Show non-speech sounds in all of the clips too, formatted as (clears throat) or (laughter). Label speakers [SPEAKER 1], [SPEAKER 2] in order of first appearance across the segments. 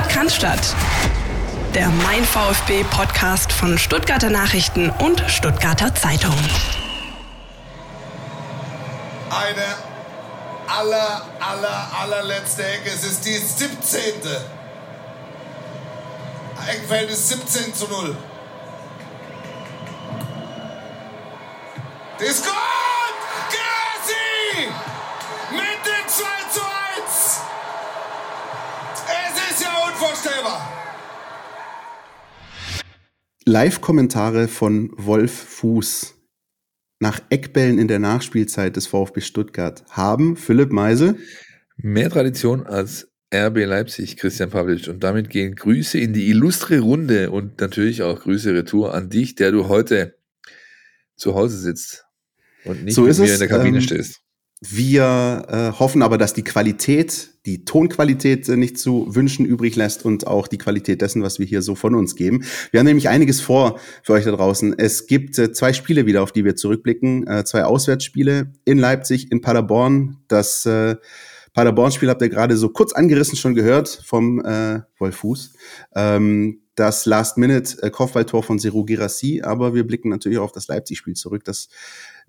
[SPEAKER 1] Sport kann Der Mein VfB Podcast von Stuttgarter Nachrichten und Stuttgarter Zeitung.
[SPEAKER 2] Eine aller, aller, allerletzte Ecke. Es ist die 17. Eckverhältnis 17 zu 0. Die unvorstellbar!
[SPEAKER 3] Live-Kommentare von Wolf Fuß nach Eckbällen in der Nachspielzeit des VfB Stuttgart haben Philipp Meise
[SPEAKER 4] mehr Tradition als RB Leipzig, Christian Pavlic. Und damit gehen Grüße in die illustre Runde und natürlich auch Grüße retour an dich, der du heute zu Hause sitzt und nicht
[SPEAKER 3] so
[SPEAKER 4] mit
[SPEAKER 3] ist
[SPEAKER 4] mir
[SPEAKER 3] es.
[SPEAKER 4] in der Kabine
[SPEAKER 3] Ähm,
[SPEAKER 4] stehst.
[SPEAKER 3] Wir äh, hoffen aber, dass die Qualität, die Tonqualität äh, nicht zu wünschen übrig lässt und auch die Qualität dessen, was wir hier so von uns geben. Wir haben nämlich einiges vor für euch da draußen. Es gibt äh, zwei Spiele wieder, auf die wir zurückblicken. Äh, zwei Auswärtsspiele in Leipzig, in Paderborn. Das äh, Paderborn-Spiel habt ihr gerade so kurz angerissen schon gehört vom äh, Wolf Fuß. Ähm, das Last-Minute-Kopfballtor von Seru Girassi, aber wir blicken natürlich auch auf das Leipzig-Spiel zurück, das,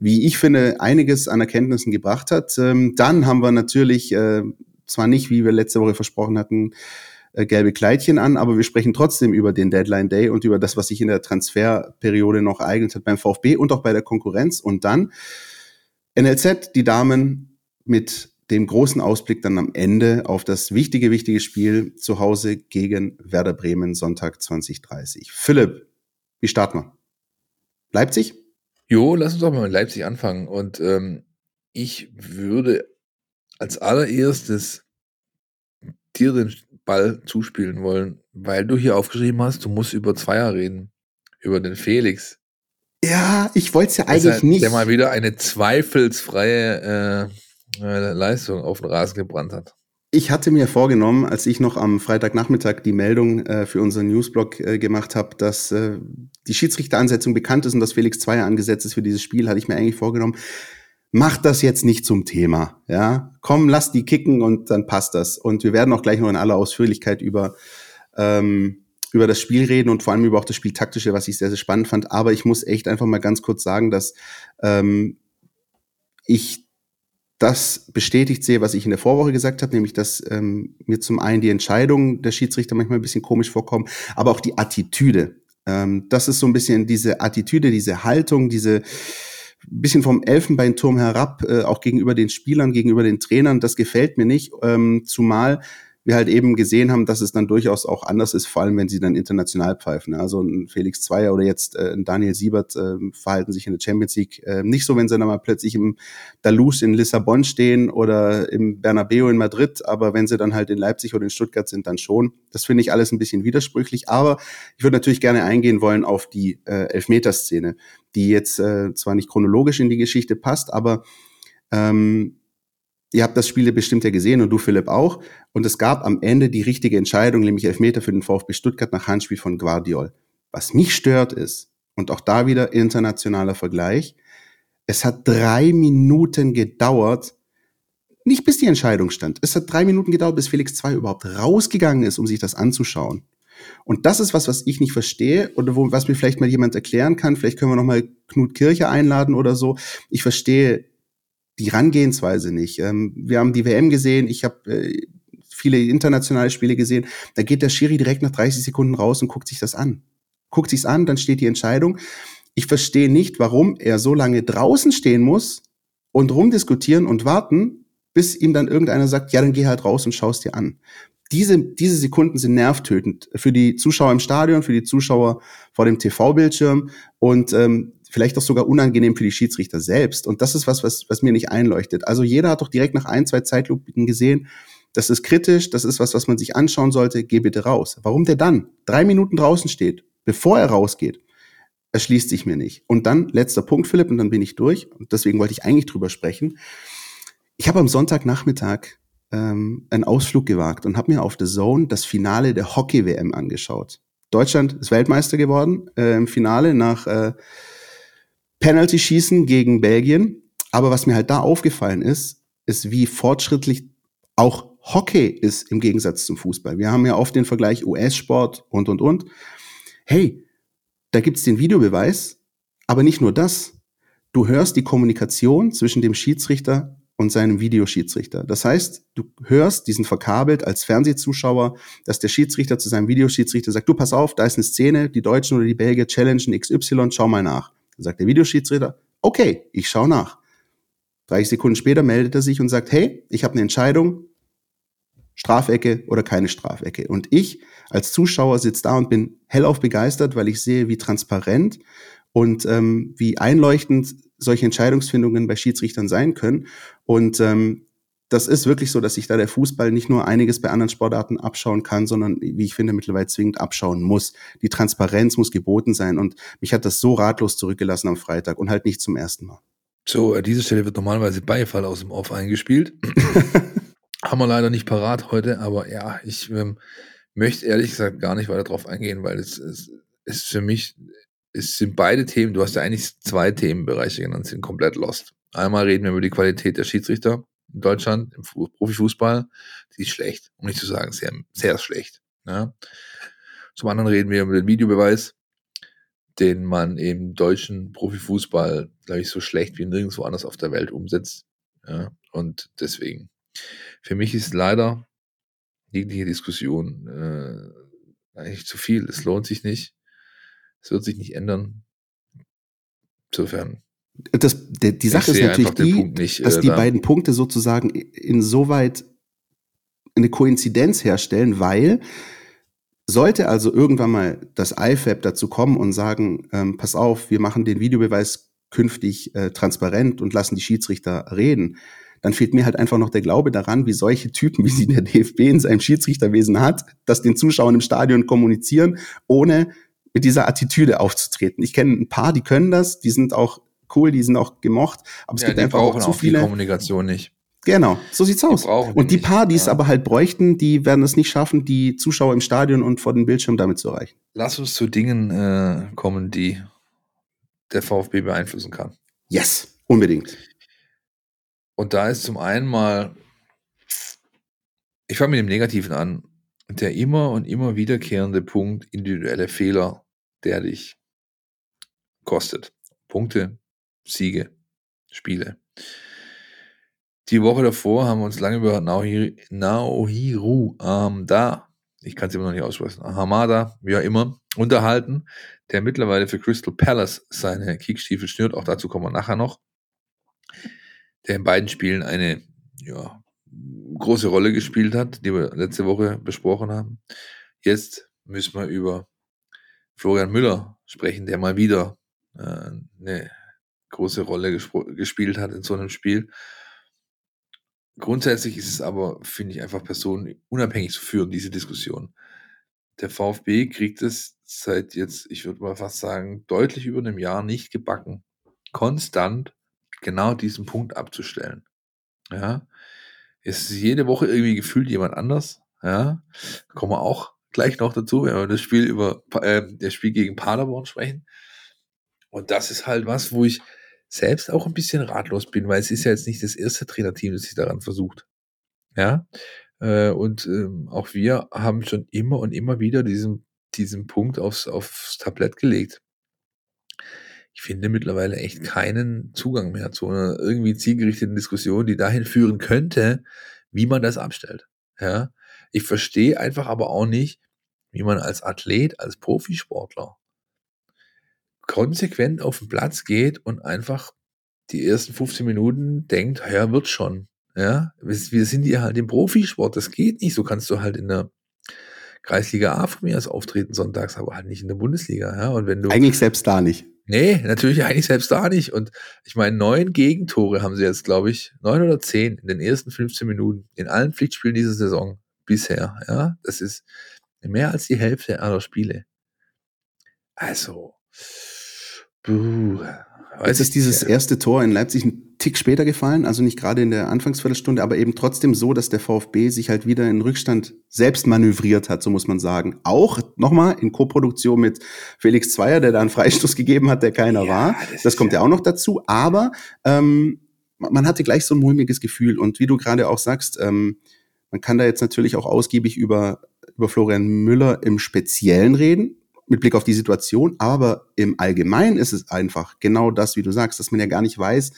[SPEAKER 3] wie ich finde, einiges an Erkenntnissen gebracht hat. Ähm, dann haben wir natürlich, äh, zwar nicht, wie wir letzte Woche versprochen hatten, äh, gelbe Kleidchen an, aber wir sprechen trotzdem über den Deadline Day und über das, was sich in der Transferperiode noch ereignet hat beim VfB und auch bei der Konkurrenz. Und dann NLZ, die Damen mit dem großen Ausblick dann am Ende auf das wichtige, wichtige Spiel zu Hause gegen Werder Bremen Sonntag 2030. Philipp, wie starten wir? Leipzig?
[SPEAKER 4] Jo, lass uns doch mal mit Leipzig anfangen. Und ähm, ich würde als allererstes dir den Ball zuspielen wollen, weil du hier aufgeschrieben hast, du musst über Zweier reden. Über den Felix.
[SPEAKER 3] Ja, ich wollte es ja eigentlich nicht.
[SPEAKER 4] Der mal wieder eine zweifelsfreie äh, äh, Leistung auf den Rasen gebrannt hat.
[SPEAKER 3] Ich hatte mir vorgenommen, als ich noch am Freitagnachmittag die Meldung äh, für unseren Newsblog äh, gemacht habe, dass äh, die Schiedsrichteransetzung bekannt ist und dass Felix Zweier angesetzt ist für dieses Spiel, hatte ich mir eigentlich vorgenommen, mach das jetzt nicht zum Thema. Ja, komm, lass die kicken und dann passt das. Und wir werden auch gleich noch in aller Ausführlichkeit über ähm, über das Spiel reden und vor allem über auch das Spieltaktische, was ich sehr, sehr spannend fand. Aber ich muss echt einfach mal ganz kurz sagen, dass ähm, ich das bestätigt sehe, was ich in der Vorwoche gesagt habe, nämlich dass ähm, mir zum einen die Entscheidungen der Schiedsrichter manchmal ein bisschen komisch vorkommen, aber auch die Attitüde. Ähm, das ist so ein bisschen diese Attitüde, diese Haltung, diese bisschen vom Elfenbeinturm herab, äh, auch gegenüber den Spielern, gegenüber den Trainern, das gefällt mir nicht, ähm, zumal wir halt eben gesehen haben, dass es dann durchaus auch anders ist, vor allem wenn sie dann international pfeifen. Also ein Felix Zweier oder jetzt äh, ein Daniel Siebert äh, verhalten sich in der Champions League äh, nicht so, wenn sie dann mal plötzlich im Dalous in Lissabon stehen oder im Bernabeu in Madrid, aber wenn sie dann halt in Leipzig oder in Stuttgart sind, dann schon. Das finde ich alles ein bisschen widersprüchlich, aber ich würde natürlich gerne eingehen wollen auf die äh, Elfmeterszene, die jetzt äh, zwar nicht chronologisch in die Geschichte passt, aber ähm, Ihr habt das Spiel bestimmt ja gesehen und du, Philipp, auch. Und es gab am Ende die richtige Entscheidung, nämlich Elfmeter für den VfB Stuttgart nach Handspiel von Guardiol. Was mich stört ist, und auch da wieder internationaler Vergleich, es hat drei Minuten gedauert, nicht bis die Entscheidung stand. Es hat drei Minuten gedauert, bis Felix 2 überhaupt rausgegangen ist, um sich das anzuschauen. Und das ist was, was ich nicht verstehe oder wo, was mir vielleicht mal jemand erklären kann. Vielleicht können wir noch mal Knut Kirche einladen oder so. Ich verstehe die Herangehensweise nicht. Ähm, wir haben die WM gesehen, ich habe äh, viele internationale Spiele gesehen. Da geht der Schiri direkt nach 30 Sekunden raus und guckt sich das an. Guckt sich's an, dann steht die Entscheidung. Ich verstehe nicht, warum er so lange draußen stehen muss und rumdiskutieren und warten, bis ihm dann irgendeiner sagt, ja, dann geh halt raus und schaust dir an. Diese, diese Sekunden sind nervtötend für die Zuschauer im Stadion, für die Zuschauer vor dem TV-Bildschirm und ähm, vielleicht auch sogar unangenehm für die Schiedsrichter selbst. Und das ist was, was, was mir nicht einleuchtet. Also jeder hat doch direkt nach ein, zwei Zeitlupen gesehen, das ist kritisch, das ist was, was man sich anschauen sollte, geh bitte raus. Warum der dann drei Minuten draußen steht, bevor er rausgeht, erschließt sich mir nicht. Und dann, letzter Punkt, Philipp, und dann bin ich durch. Und deswegen wollte ich eigentlich drüber sprechen. Ich habe am Sonntagnachmittag ähm, einen Ausflug gewagt und habe mir auf The Zone das Finale der Hockey-WM angeschaut. Deutschland ist Weltmeister geworden äh, im Finale nach äh, Penalty-Schießen gegen Belgien. Aber was mir halt da aufgefallen ist, ist, wie fortschrittlich auch Hockey ist im Gegensatz zum Fußball. Wir haben ja oft den Vergleich US-Sport und, und, und. Hey, da gibt's den Videobeweis, aber nicht nur das. Du hörst die Kommunikation zwischen dem Schiedsrichter und seinem Videoschiedsrichter. Das heißt, du hörst diesen verkabelt als Fernsehzuschauer, dass der Schiedsrichter zu seinem Videoschiedsrichter sagt, du pass auf, da ist eine Szene, die Deutschen oder die Belgier challengen XY, schau mal nach. Dann sagt der Videoschiedsrichter, okay, ich schau nach. 30 Sekunden später meldet er sich und sagt, hey, ich habe eine Entscheidung, Strafecke oder keine Strafecke. Und ich als Zuschauer sitze da und bin hellauf begeistert, weil ich sehe, wie transparent und ähm, wie einleuchtend solche Entscheidungsfindungen bei Schiedsrichtern sein können. Und ähm, das ist wirklich so, dass sich da der Fußball nicht nur einiges bei anderen Sportarten abschauen kann, sondern, wie ich finde, mittlerweile zwingend abschauen muss. Die Transparenz muss geboten sein. Und mich hat das so ratlos zurückgelassen am Freitag und halt nicht zum ersten Mal.
[SPEAKER 4] So, an dieser Stelle wird normalerweise Beifall aus dem Off eingespielt. (laughs) Haben wir leider nicht parat heute, aber ja, ich ähm, möchte ehrlich gesagt gar nicht weiter drauf eingehen, weil es, es ist für mich, es sind beide Themen, du hast ja eigentlich zwei Themenbereiche genannt, sind komplett lost. Einmal reden wir über die Qualität der Schiedsrichter in Deutschland, im Profifußball, die ist schlecht, um nicht zu sagen sehr, sehr schlecht. Ja. Zum anderen reden wir über den Videobeweis, den man im deutschen Profifußball, glaube ich, so schlecht wie nirgendwo anders auf der Welt umsetzt. Ja. Und deswegen, für mich ist leider jegliche Diskussion äh, eigentlich zu viel. Es lohnt sich nicht. Es wird sich nicht ändern. Insofern.
[SPEAKER 3] Das, die, die Sache ist natürlich die, nicht, dass äh, die da. beiden Punkte sozusagen insoweit eine Koinzidenz herstellen, weil sollte also irgendwann mal das IFAB dazu kommen und sagen, ähm, pass auf, wir machen den Videobeweis künftig äh, transparent und lassen die Schiedsrichter reden, dann fehlt mir halt einfach noch der Glaube daran, wie solche Typen, wie sie der DFB in seinem Schiedsrichterwesen hat, das den Zuschauern im Stadion kommunizieren, ohne mit dieser Attitüde aufzutreten. Ich kenne ein paar, die können das, die sind auch cool, die sind auch gemocht, aber es ja, gibt einfach auch zu viele.
[SPEAKER 4] Die Kommunikation nicht.
[SPEAKER 3] Genau, so sieht's aus. Und die paar, die es aber halt bräuchten, die werden es nicht schaffen, die Zuschauer im Stadion und vor dem Bildschirm damit zu erreichen.
[SPEAKER 4] Lass uns zu Dingen äh, kommen, die der VfB beeinflussen kann.
[SPEAKER 3] Yes, unbedingt.
[SPEAKER 4] Und da ist zum einen mal, ich fange mit dem Negativen an, der immer und immer wiederkehrende Punkt individuelle Fehler, der dich kostet. Punkte, Siege, Spiele. Die Woche davor haben wir uns lange über Naohiru, Naohiru ähm, ich kann es immer noch nicht aussprechen, Hamada, wie auch immer, unterhalten, der mittlerweile für Crystal Palace seine Kickstiefel schnürt. Auch dazu kommen wir nachher noch der in beiden Spielen eine ja, große Rolle gespielt hat, die wir letzte Woche besprochen haben. Jetzt müssen wir über Florian Müller sprechen, der mal wieder äh, eine große Rolle gespielt hat in so einem Spiel. Grundsätzlich ist es aber, finde ich, einfach personenunabhängig zu führen, diese Diskussion. Der VfB kriegt es seit jetzt, ich würde mal fast sagen, deutlich über einem Jahr nicht gebacken, konstant genau diesen Punkt abzustellen. Ja, es ist jede Woche irgendwie gefühlt jemand anders. Ja, kommen wir auch gleich noch dazu, wenn wir das Spiel über äh, das Spiel gegen Paderborn sprechen. Und das ist halt was, wo ich selbst auch ein bisschen ratlos bin, weil es ist ja jetzt nicht das erste Trainerteam, das sich daran versucht. Ja, äh, und ähm, auch wir haben schon immer und immer wieder diesen, diesen Punkt aufs, aufs Tablett gelegt ich finde mittlerweile echt keinen Zugang mehr zu einer irgendwie zielgerichteten Diskussion, die dahin führen könnte, wie man das abstellt. Ja, ich verstehe einfach aber auch nicht, wie man als Athlet, als Profisportler konsequent auf den Platz geht und einfach die ersten 15 Minuten denkt, ja, wird schon. Ja, wir sind hier halt im Profisport, das geht nicht. So kannst du halt in der Kreisliga A von mir aus auftreten sonntags, aber halt nicht in der Bundesliga. Ja, und wenn du
[SPEAKER 3] eigentlich selbst da nicht.
[SPEAKER 4] Nee, natürlich eigentlich selbst da nicht. Und ich meine, neun Gegentore haben sie jetzt, glaube ich, neun oder zehn in den ersten 15 Minuten in allen Pflichtspielen dieser Saison bisher. Ja, das ist mehr als die Hälfte aller Spiele. Also,
[SPEAKER 3] buh, Jetzt ist dieses erste Tor in Leipzig ein Tick später gefallen, also nicht gerade in der Anfangsviertelstunde, aber eben trotzdem so, dass der VfB sich halt wieder in Rückstand selbst manövriert hat, so muss man sagen. Auch nochmal in Koproduktion mit Felix Zweier, der da einen Freistoß gegeben hat, der keiner ja, war. Das, das kommt ja auch noch dazu. Aber ähm, man hatte gleich so ein mulmiges Gefühl. Und wie du gerade auch sagst, ähm, Man kann da jetzt natürlich auch ausgiebig über, über Florian Müller im Speziellen reden, mit Blick auf die Situation, aber im Allgemeinen ist es einfach genau das, wie du sagst, dass man ja gar nicht weiß,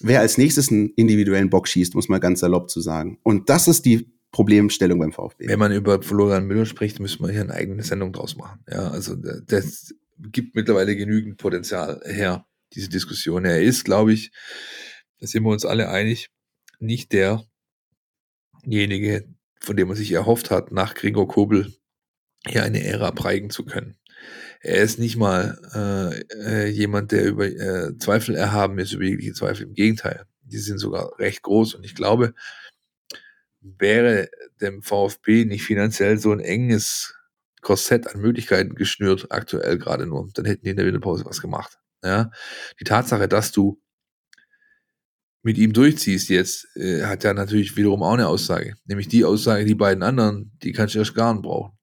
[SPEAKER 3] wer als nächstes einen individuellen Bock schießt, muss man ganz salopp zu sagen. Und das ist die Problemstellung beim VfB.
[SPEAKER 4] Wenn man über Florian Müller spricht, müssen wir hier eine eigene Sendung draus machen. Ja, also das gibt mittlerweile genügend Potenzial her, diese Diskussion. Er ist, glaube ich, da sind wir uns alle einig, nicht derjenige, von dem man sich erhofft hat, nach Gregor Kobel hier eine Ära prägen zu können. Er ist nicht mal äh, äh, jemand, der über äh, Zweifel erhaben ist, über jegliche Zweifel. Im Gegenteil, die sind sogar recht groß. Und ich glaube, wäre dem VfB nicht finanziell so ein enges Korsett an Möglichkeiten geschnürt, aktuell gerade nur, dann hätten die in der Winterpause was gemacht. Ja? Die Tatsache, dass du mit ihm durchziehst jetzt, äh, hat ja natürlich wiederum auch eine Aussage. Nämlich die Aussage, die beiden anderen, die kannst du erst gar nicht brauchen.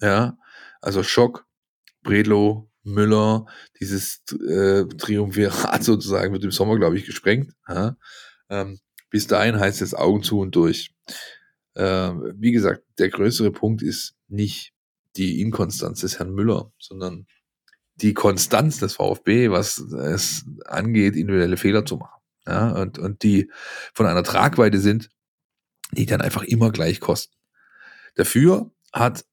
[SPEAKER 4] Ja, also Schock, Bredlo, Müller, dieses äh, Triumvirat (laughs) sozusagen wird im Sommer, glaube ich, gesprengt. Ja? Ähm, bis dahin heißt es Augen zu und durch. Ähm, wie gesagt, der größere Punkt ist nicht die Inkonstanz des Herrn Müller, sondern die Konstanz des VfB, was es angeht, individuelle Fehler zu machen. Ja, und, und die von einer Tragweite sind, die dann einfach immer gleich kosten. Dafür hat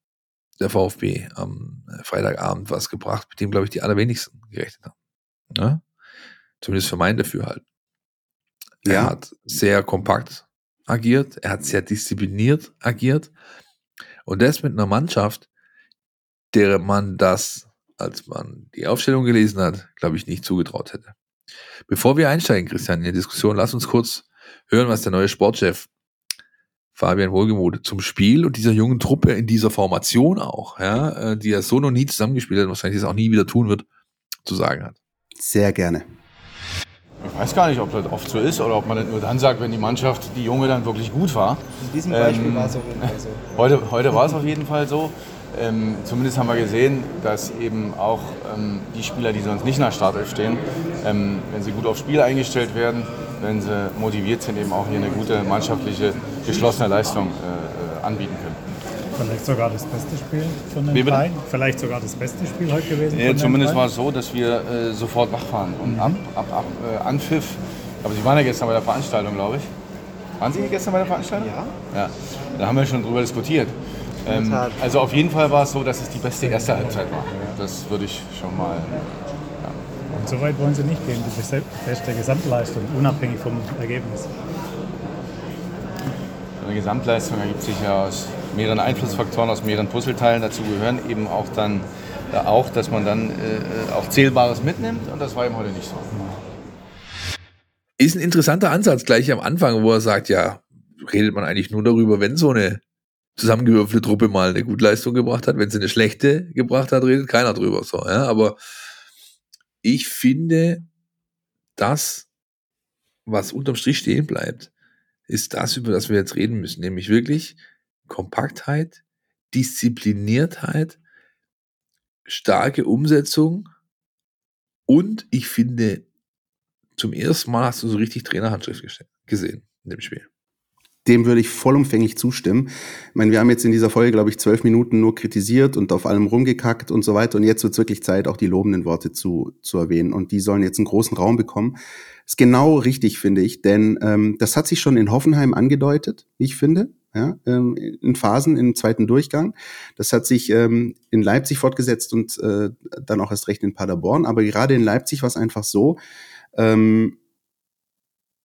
[SPEAKER 4] der VfB am Freitagabend was gebracht, mit dem, glaube ich, die allerwenigsten gerechnet haben. Ja? Zumindest für mein Dafürhalten. Er ja. hat sehr kompakt agiert, er hat sehr diszipliniert agiert und das mit einer Mannschaft, der man das, als man die Aufstellung gelesen hat, glaube ich, nicht zugetraut hätte. Bevor wir einsteigen, Christian, in die Diskussion, lass uns kurz hören, was der neue Sportchef Fabian Wohlgemuth zum Spiel und dieser jungen Truppe in dieser Formation auch, ja, äh, die er so noch nie zusammengespielt hat und wahrscheinlich das auch nie wieder tun wird, zu sagen hat.
[SPEAKER 3] Sehr gerne.
[SPEAKER 5] Ich weiß gar nicht, ob das oft so ist oder ob man das nur dann sagt, wenn die Mannschaft, die Junge, dann wirklich gut war.
[SPEAKER 6] In diesem Beispiel ähm, war es auf jeden Fall so. (laughs)
[SPEAKER 5] Heute, heute war es auf jeden Fall so. Ähm, zumindest haben wir gesehen, dass eben auch ähm, die Spieler, die sonst nicht nach Startelf stehen, ähm, wenn sie gut aufs Spiel eingestellt werden, wenn sie motiviert sind, eben auch hier eine gute mannschaftliche, geschlossene Leistung äh, äh anbieten können.
[SPEAKER 6] Vielleicht sogar das beste Spiel von den Verein. Vielleicht sogar das beste Spiel heute gewesen.
[SPEAKER 5] Ja, zumindest war es so, dass wir äh, sofort wach waren. Und ab, ab, ab äh, Anpfiff, aber Sie waren ja gestern bei der Veranstaltung, glaube ich. Waren Sie gestern bei der Veranstaltung?
[SPEAKER 6] Ja.
[SPEAKER 5] ja. Da haben wir schon drüber diskutiert. Ähm, also auf jeden Fall war es so, dass es die beste erste Halbzeit war. Das würde ich schon mal. Ja.
[SPEAKER 6] Und so weit wollen Sie nicht gehen, die beste Gesamtleistung, unabhängig vom Ergebnis.
[SPEAKER 5] Eine Gesamtleistung ergibt sich ja aus mehreren Einflussfaktoren, aus mehreren Puzzleteilen. Dazu gehören eben auch dann äh, auch, dass man dann äh, auch Zählbares mitnimmt und das war eben heute nicht so.
[SPEAKER 4] Ist ein interessanter Ansatz gleich am Anfang, wo er sagt, ja, redet man eigentlich nur darüber, wenn so eine zusammengewürfelte Truppe mal eine gute Leistung gebracht hat. Wenn sie eine schlechte gebracht hat, redet keiner drüber. So, ja? Aber ich finde, das, was unterm Strich stehen bleibt, ist das, über das wir jetzt reden müssen, nämlich wirklich Kompaktheit, Diszipliniertheit, starke Umsetzung und ich finde, zum ersten Mal hast du so richtig Trainerhandschrift gesehen in dem Spiel
[SPEAKER 3] dem würde ich vollumfänglich zustimmen. Ich meine, wir haben jetzt in dieser Folge, glaube ich, zwölf Minuten nur kritisiert und auf allem rumgekackt und so weiter. Und jetzt wird es wirklich Zeit, auch die lobenden Worte zu, zu erwähnen. Und die sollen jetzt einen großen Raum bekommen. Ist genau richtig, finde ich, denn ähm, das hat sich schon in Hoffenheim angedeutet, ich finde. Ja, ähm, in Phasen im zweiten Durchgang. Das hat sich ähm, in Leipzig fortgesetzt und äh, dann auch erst recht in Paderborn. Aber gerade in Leipzig war es einfach so, ähm,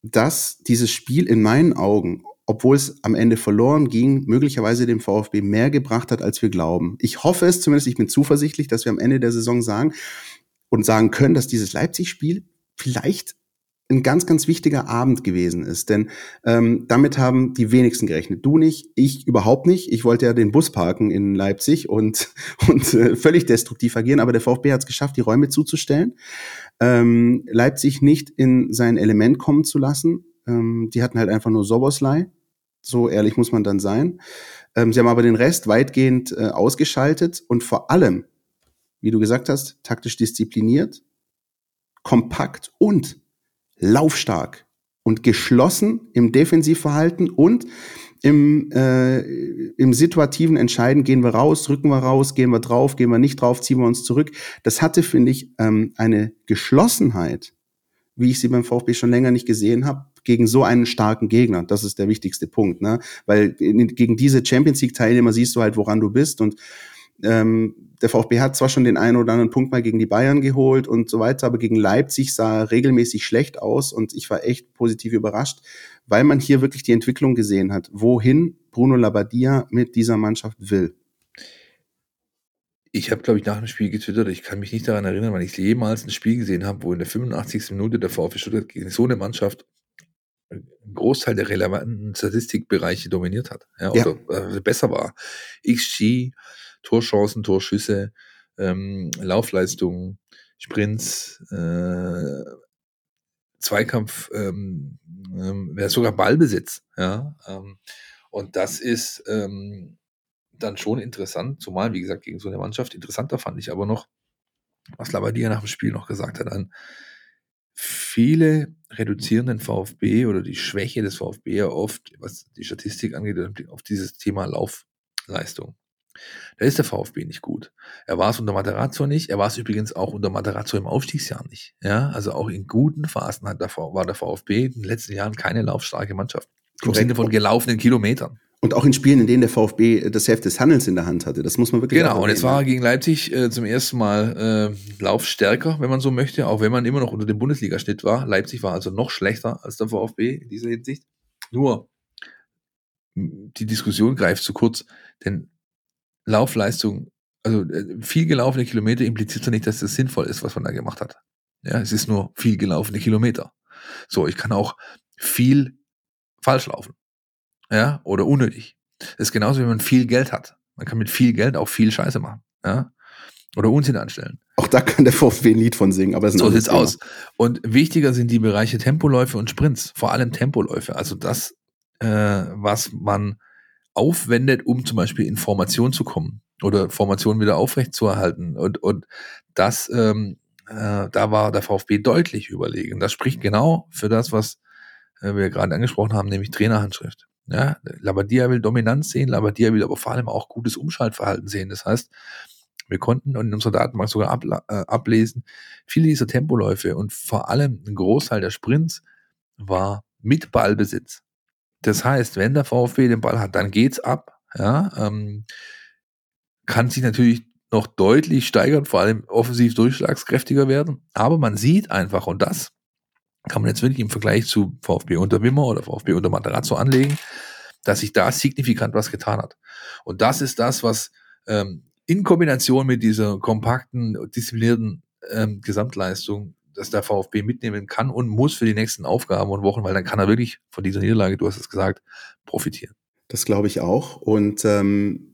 [SPEAKER 3] dass dieses Spiel in meinen Augen obwohl es am Ende verloren ging, möglicherweise dem VfB mehr gebracht hat, als wir glauben. Ich hoffe es zumindest, ich bin zuversichtlich, dass wir am Ende der Saison sagen und sagen können, dass dieses Leipzig-Spiel vielleicht ein ganz, ganz wichtiger Abend gewesen ist. Denn ähm, damit haben die wenigsten gerechnet. Du nicht, ich überhaupt nicht. Ich wollte ja den Bus parken in Leipzig und, (laughs) und äh, völlig destruktiv agieren, aber der VfB hat es geschafft, die Räume zuzustellen, ähm, Leipzig nicht in sein Element kommen zu lassen. Ähm, die hatten halt einfach nur Soboslai, so ehrlich muss man dann sein. Ähm, sie haben aber den Rest weitgehend äh, ausgeschaltet und vor allem, wie du gesagt hast, taktisch diszipliniert, kompakt und laufstark und geschlossen im Defensivverhalten und im, äh, im situativen Entscheiden, gehen wir raus, drücken wir raus, gehen wir drauf, gehen wir nicht drauf, ziehen wir uns zurück. Das hatte, finde ich, ähm, eine Geschlossenheit, wie ich sie beim VfB schon länger nicht gesehen habe, gegen so einen starken Gegner. Das ist der wichtigste Punkt, ne? Weil gegen diese Champions League Teilnehmer siehst du halt, woran du bist und ähm, der VfB hat zwar schon den einen oder anderen Punkt mal gegen die Bayern geholt und so weiter, aber gegen Leipzig sah er regelmäßig schlecht aus und ich war echt positiv überrascht, weil man hier wirklich die Entwicklung gesehen hat, wohin Bruno Labbadia mit dieser Mannschaft will.
[SPEAKER 4] Ich habe, glaube ich, nach dem Spiel getwittert, ich kann mich nicht daran erinnern, weil ich jemals ein Spiel gesehen habe, wo in der 85. Minute der VfB Stuttgart gegen so eine Mannschaft Großteil der relevanten Statistikbereiche dominiert hat. Ja, oder ja. Äh, besser war. XG, Torchancen, Torschüsse, ähm, Laufleistungen, Sprints, äh, Zweikampf, ähm, ähm, sogar Ballbesitz. Ja, ähm, und das ist ähm, dann schon interessant, zumal, wie gesagt, gegen so eine Mannschaft. Interessanter fand ich aber noch, was Labadia nach dem Spiel noch gesagt hat, an viele reduzieren den VfB oder die Schwäche des VfB ja oft, was die Statistik angeht, auf dieses Thema Laufleistung. Da ist der VfB nicht gut. Er war es unter Materazzo nicht. Er war es übrigens auch unter Materazzo im Aufstiegsjahr nicht. Ja, also auch in guten Phasen hat der, war der VfB in den letzten Jahren keine laufstarke Mannschaft. Im Sinne von gelaufenen Kilometern.
[SPEAKER 3] Und auch in Spielen, in denen der VfB das Heft des Handelns in der Hand hatte. Das muss man wirklich
[SPEAKER 4] Genau, und jetzt war er gegen Leipzig äh, zum ersten Mal äh, laufstärker, wenn man so möchte, auch wenn man immer noch unter dem Bundesligaschnitt war. Leipzig war also noch schlechter als der VfB in dieser Hinsicht. Nur, die Diskussion greift zu kurz, denn Laufleistung, also äh, viel gelaufene Kilometer impliziert ja nicht, dass das sinnvoll ist, was man da gemacht hat. Ja, es ist nur viel gelaufene Kilometer. So, ich kann auch viel falsch laufen. Ja, oder unnötig. Das ist genauso, wie man viel Geld hat. Man kann mit viel Geld auch viel Scheiße machen. Ja, oder Unsinn anstellen.
[SPEAKER 3] Auch da kann der VfB ein Lied von singen, aber
[SPEAKER 4] so sieht's aus. Und wichtiger sind die Bereiche Tempoläufe und Sprints, vor allem Tempoläufe. Also das, äh, was man aufwendet, um zum Beispiel in Formation zu kommen oder Formation wieder aufrecht zu erhalten. Und, und das, ähm, äh, da war der VfB deutlich überlegen. Das spricht genau für das, was äh, wir gerade angesprochen haben, nämlich Trainerhandschrift. Ja, Labadia will Dominanz sehen, Labadia will aber vor allem auch gutes Umschaltverhalten sehen. Das heißt, wir konnten in unserer Datenbank sogar abla- äh, ablesen, viele dieser Tempoläufe und vor allem ein Großteil der Sprints war mit Ballbesitz. Das heißt, wenn der VfB den Ball hat, dann geht's ab. Ja, ähm, kann sich natürlich noch deutlich steigern, vor allem offensiv durchschlagskräftiger werden. Aber man sieht einfach, und das kann man jetzt wirklich im Vergleich zu VfB unter Wimmer oder VfB unter Materazzo anlegen, dass sich da signifikant was getan hat. Und das ist das, was ähm, in Kombination mit dieser kompakten, disziplinierten ähm, Gesamtleistung dass der VfB mitnehmen kann und muss für die nächsten Aufgaben und Wochen, weil dann kann er wirklich von dieser Niederlage, du hast es gesagt, profitieren.
[SPEAKER 3] Das glaube ich auch. Und ähm,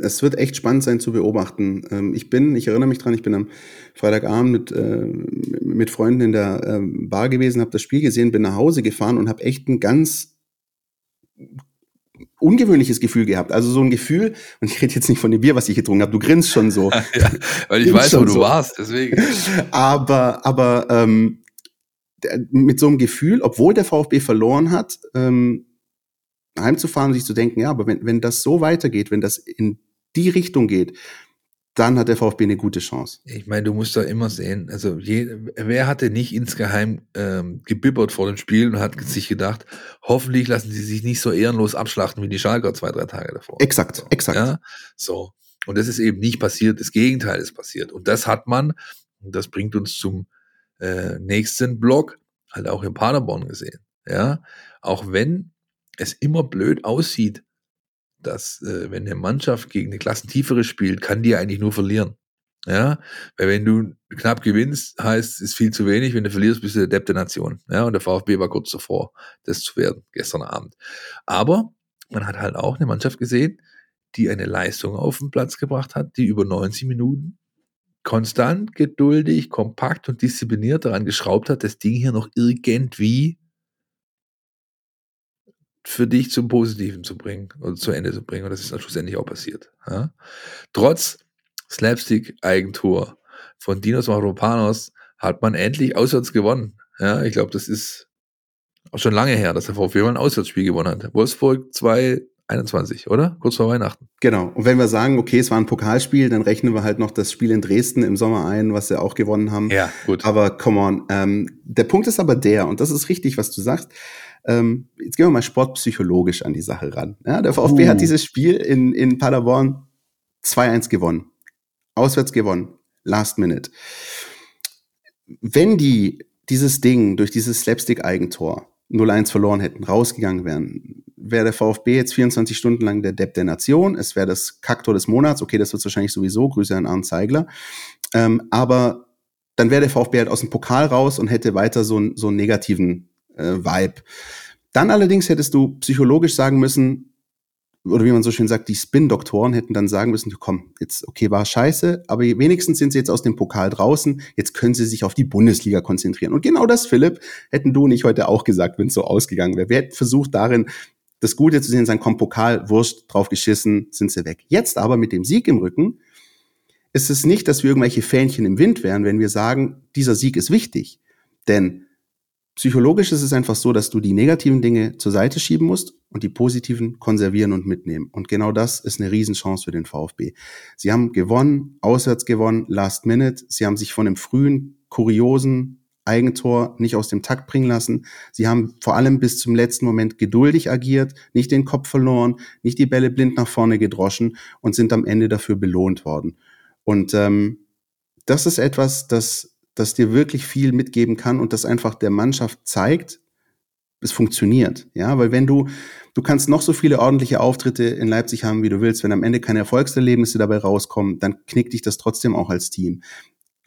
[SPEAKER 3] es wird echt spannend sein zu beobachten. Ähm, ich bin, ich erinnere mich dran, ich bin am Freitagabend mit, äh, mit Freunden in der äh, Bar gewesen, habe das Spiel gesehen, bin nach Hause gefahren und habe echt ein ganz ungewöhnliches Gefühl gehabt. Also so ein Gefühl, und ich rede jetzt nicht von dem Bier, was ich getrunken habe, du grinst schon so. (laughs)
[SPEAKER 4] ja, weil ich weiß, wo du so. warst, deswegen. (laughs)
[SPEAKER 3] Aber, aber ähm, mit so einem Gefühl, obwohl der VfB verloren hat, ähm, heimzufahren und sich zu denken, ja, aber wenn, wenn das so weitergeht, wenn das in die Richtung geht, dann hat der VfB eine gute Chance.
[SPEAKER 4] Ich meine, du musst da immer sehen, also je, wer hatte nicht insgeheim ähm, gebibbert vor dem Spiel und hat sich gedacht, hoffentlich lassen sie sich nicht so ehrenlos abschlachten wie die Schalker zwei, drei Tage davor.
[SPEAKER 3] Exakt,
[SPEAKER 4] so,
[SPEAKER 3] exakt.
[SPEAKER 4] Ja? So. Und das ist eben nicht passiert, das Gegenteil ist passiert. Und das hat man, und das bringt uns zum äh, nächsten Block, halt auch in Paderborn gesehen. Ja, auch wenn es immer blöd aussieht, dass äh, wenn eine Mannschaft gegen eine Klassentiefere spielt, kann die eigentlich nur verlieren. Ja, weil wenn du knapp gewinnst, heißt es viel zu wenig. Wenn du verlierst, bist du der Depp der Nation. Ja, und der VfB war kurz davor, das zu werden, gestern Abend. Aber man hat halt auch eine Mannschaft gesehen, die eine Leistung auf den Platz gebracht hat, die über 90 Minuten konstant, geduldig, kompakt und diszipliniert daran geschraubt hat, das Ding hier noch irgendwie für dich zum Positiven zu bringen oder zu Ende zu bringen. Und das ist dann schlussendlich auch passiert. Ja? Trotz Slapstick-Eigentor von Dinos Mavropanos hat man endlich auswärts gewonnen. Ja, ich glaube, das ist Auch schon lange her, dass der VfB mal ein Auswärtsspiel gewonnen hat. Wolfsburg 221, oder? Kurz vor Weihnachten.
[SPEAKER 3] Genau. Und wenn wir sagen, okay, es war ein Pokalspiel, dann rechnen wir halt noch das Spiel in Dresden im Sommer ein, was sie auch gewonnen haben.
[SPEAKER 4] Ja, gut.
[SPEAKER 3] Aber come on. Ähm, der Punkt ist aber der, und das ist richtig, was du sagst. Ähm, jetzt gehen wir mal sportpsychologisch an die Sache ran. Ja, der VfB uh. hat dieses Spiel in, in Paderborn 2-1 gewonnen. Auswärts gewonnen. Last minute. Wenn die dieses Ding durch dieses Slapstick-Eigentor 0-1 verloren hätten, rausgegangen wären, wäre der VfB jetzt 24 Stunden lang der Depp der Nation. Es wäre das Kaktor des Monats. Okay, das wird wahrscheinlich sowieso. Grüße an Arndt Zeigler. Ähm, aber dann wäre der VfB halt aus dem Pokal raus und hätte weiter so, so einen negativen äh, Vibe. Dann allerdings hättest du psychologisch sagen müssen, oder wie man so schön sagt, die Spin-Doktoren hätten dann sagen müssen, komm, jetzt, okay, war scheiße, aber wenigstens sind sie jetzt aus dem Pokal draußen, jetzt können sie sich auf die Bundesliga konzentrieren. Und genau das, Philipp, hätten du und ich heute auch gesagt, wenn es so ausgegangen wäre. Wir hätten versucht darin, das Gute zu sehen, sagen, komm, Pokal, Wurst, drauf geschissen, sind sie weg. Jetzt aber mit dem Sieg im Rücken ist es nicht, dass wir irgendwelche Fähnchen im Wind wären, wenn wir sagen, dieser Sieg ist wichtig. Denn Psychologisch ist es einfach so, dass du die negativen Dinge zur Seite schieben musst und die positiven konservieren und mitnehmen. Und genau das ist eine Riesenchance für den VfB. Sie haben gewonnen, auswärts gewonnen, last minute. Sie haben sich von dem frühen, kuriosen Eigentor nicht aus dem Takt bringen lassen. Sie haben vor allem bis zum letzten Moment geduldig agiert, nicht den Kopf verloren, nicht die Bälle blind nach vorne gedroschen und sind am Ende dafür belohnt worden. Und ähm, das ist etwas, das das dir wirklich viel mitgeben kann und das einfach der Mannschaft zeigt, es funktioniert. Ja, weil wenn du, du kannst noch so viele ordentliche Auftritte in Leipzig haben, wie du willst, wenn am Ende keine Erfolgserlebnisse dabei rauskommen, dann knickt dich das trotzdem auch als Team.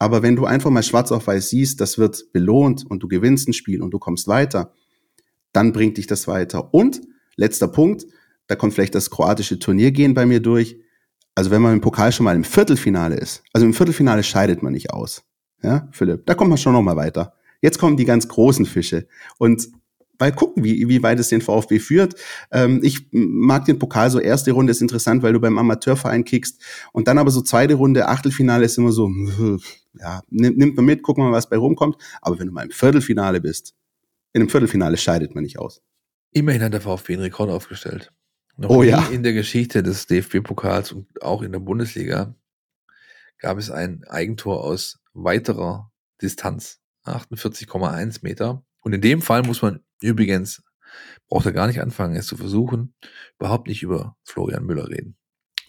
[SPEAKER 3] Aber wenn du einfach mal schwarz auf weiß siehst, das wird belohnt und du gewinnst ein Spiel und du kommst weiter, dann bringt dich das weiter. Und letzter Punkt, da kommt vielleicht das kroatische Turniergehen bei mir durch. Also wenn man im Pokal schon mal im Viertelfinale ist, also im Viertelfinale scheidet man nicht aus. Ja, Philipp, da kommt man schon noch mal weiter. Jetzt kommen die ganz großen Fische und mal gucken, wie, wie weit es den VfB führt. Ähm, ich mag den Pokal so, erste Runde ist interessant, weil du beim Amateurverein kickst und dann aber so zweite Runde, Achtelfinale ist immer so, (laughs) ja, nimmt man mit, gucken wir mal, was bei rumkommt. Aber wenn du mal im Viertelfinale bist, in einem Viertelfinale scheidet man nicht aus.
[SPEAKER 4] Immerhin hat der VfB einen Rekord aufgestellt. Noch
[SPEAKER 3] oh ja.
[SPEAKER 4] in der Geschichte des DFB-Pokals und auch in der Bundesliga gab es ein Eigentor aus weiterer Distanz, 48,1 Meter. Und in dem Fall muss man übrigens, braucht er gar nicht anfangen, es zu versuchen, überhaupt nicht über Florian Müller reden.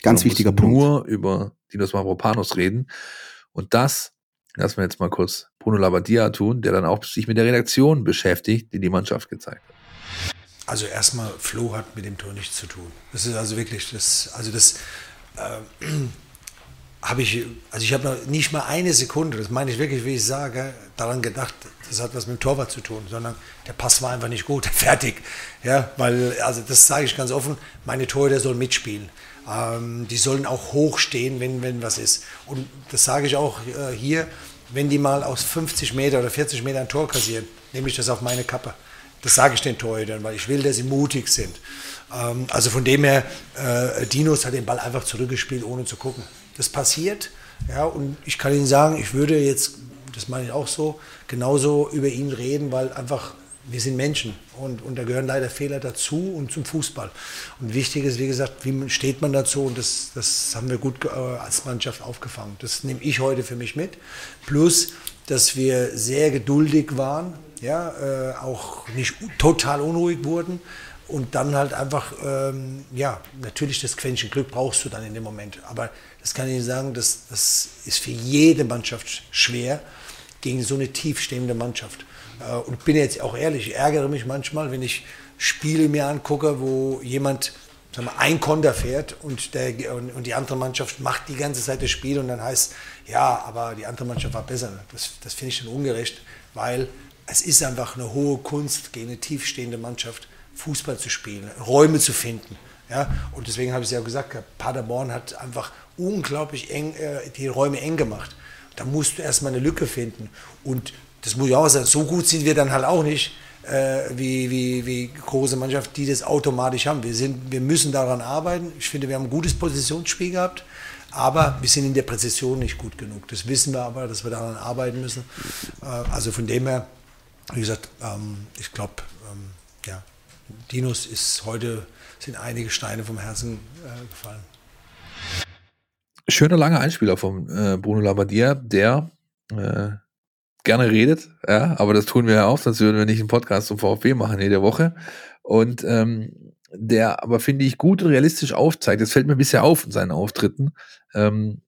[SPEAKER 3] Ganz man wichtiger Punkt.
[SPEAKER 4] Nur über Dinos Mavropanos reden. Und das lassen wir jetzt mal kurz Bruno Labbadia tun, der dann auch sich mit der Redaktion beschäftigt, die die Mannschaft gezeigt hat.
[SPEAKER 7] Also erstmal, Flo hat mit dem Tor nichts zu tun. Das ist also wirklich das, also das, äh, habe ich, also ich habe noch nicht mal eine Sekunde, das meine ich wirklich, wie ich sage, daran gedacht, das hat was mit dem Torwart zu tun, sondern der Pass war einfach nicht gut, (laughs) fertig. Ja, weil, also das sage ich ganz offen, meine Torhüter sollen mitspielen. Ähm, die sollen auch hoch stehen, wenn, wenn was ist. Und das sage ich auch äh, hier, wenn die mal aus 50 Meter oder 40 Meter ein Tor kassieren, nehme ich das auf meine Kappe. Das sage ich den Torhütern, weil ich will, dass sie mutig sind. Ähm, also von dem her, äh, Dinos hat den Ball einfach zurückgespielt, ohne zu gucken. Das passiert. Ja, und ich kann Ihnen sagen, ich würde jetzt, das meine ich auch so, genauso über ihn reden, weil einfach wir sind Menschen und, und da gehören leider Fehler dazu und zum Fußball. Und wichtig ist, wie gesagt, wie steht man dazu und das, das haben wir gut äh, als Mannschaft aufgefangen. Das nehme ich heute für mich mit. Plus, dass wir sehr geduldig waren, ja, äh, auch nicht total unruhig wurden und dann halt einfach, ähm, ja, natürlich das Quäntchen Glück brauchst du dann in dem Moment. Aber das kann ich sagen, das, das ist für jede Mannschaft schwer gegen so eine tiefstehende Mannschaft. Äh, und bin jetzt auch ehrlich, ich ärgere mich manchmal, wenn ich Spiele mir angucke, wo jemand sagen wir, ein Konter fährt und, der, und, die andere Mannschaft macht die ganze Zeit das Spiel und dann heißt, ja, aber die andere Mannschaft war besser. Das, das finde ich schon ungerecht, weil es ist einfach eine hohe Kunst, gegen eine tiefstehende Mannschaft Fußball zu spielen, Räume zu finden. Ja, und deswegen habe ich es ja gesagt, Paderborn hat einfach unglaublich eng, äh, die Räume eng gemacht. Da musst du erstmal eine Lücke finden. Und das muss ich auch sagen, so gut sind wir dann halt auch nicht, äh, wie, wie, wie große Mannschaft, die das automatisch haben. Wir, sind, wir müssen daran arbeiten. Ich finde, wir haben ein gutes Positionsspiel gehabt, aber wir sind in der Präzision nicht gut genug. Das wissen wir aber, dass wir daran arbeiten müssen. Äh, also von dem her wie gesagt, ähm, ich glaube, ähm, ja, Dinos ist heute, sind einige Steine vom Herzen äh, gefallen.
[SPEAKER 4] Schöner langer Einspieler von äh, Bruno Labbadia, der äh, gerne redet, ja, aber das tun wir ja auch, sonst würden wir nicht einen Podcast zum VfB machen jede Woche. Und ähm, der aber, finde ich, gut und realistisch aufzeigt, das fällt mir bisher auf in seinen Auftritten, ähm,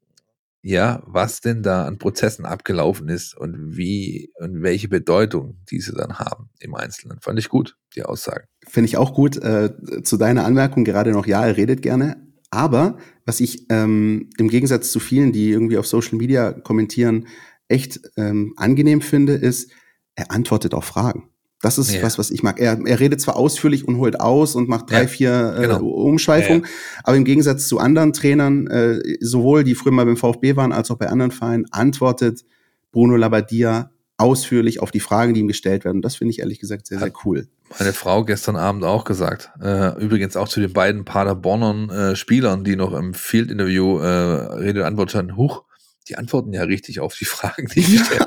[SPEAKER 4] ja, was denn da an Prozessen abgelaufen ist und wie und welche Bedeutung diese dann haben im Einzelnen. Fand ich gut, die Aussage.
[SPEAKER 3] Finde ich auch gut. Äh, zu deiner Anmerkung gerade noch, ja, er redet gerne. Aber was ich ähm, im Gegensatz zu vielen, die irgendwie auf Social Media kommentieren, echt ähm, angenehm finde, ist, er antwortet auf Fragen. Das ist ja. was, was ich mag. Er, er redet zwar ausführlich und holt aus und macht drei, ja, vier äh, genau. Umschweifungen, ja, aber im Gegensatz zu anderen Trainern, äh, sowohl die früher mal beim VfB waren, als auch bei anderen Vereinen, antwortet Bruno Labbadia ausführlich auf die Fragen, die ihm gestellt werden. Das finde ich ehrlich gesagt sehr, sehr cool.
[SPEAKER 4] Meine Frau gestern Abend auch gesagt. Äh, übrigens auch zu den beiden Paderbornern äh, Spielern, die noch im Field-Interview äh, Rede und Antwort standen. Huch, die antworten ja richtig auf die Fragen, die ich stelle.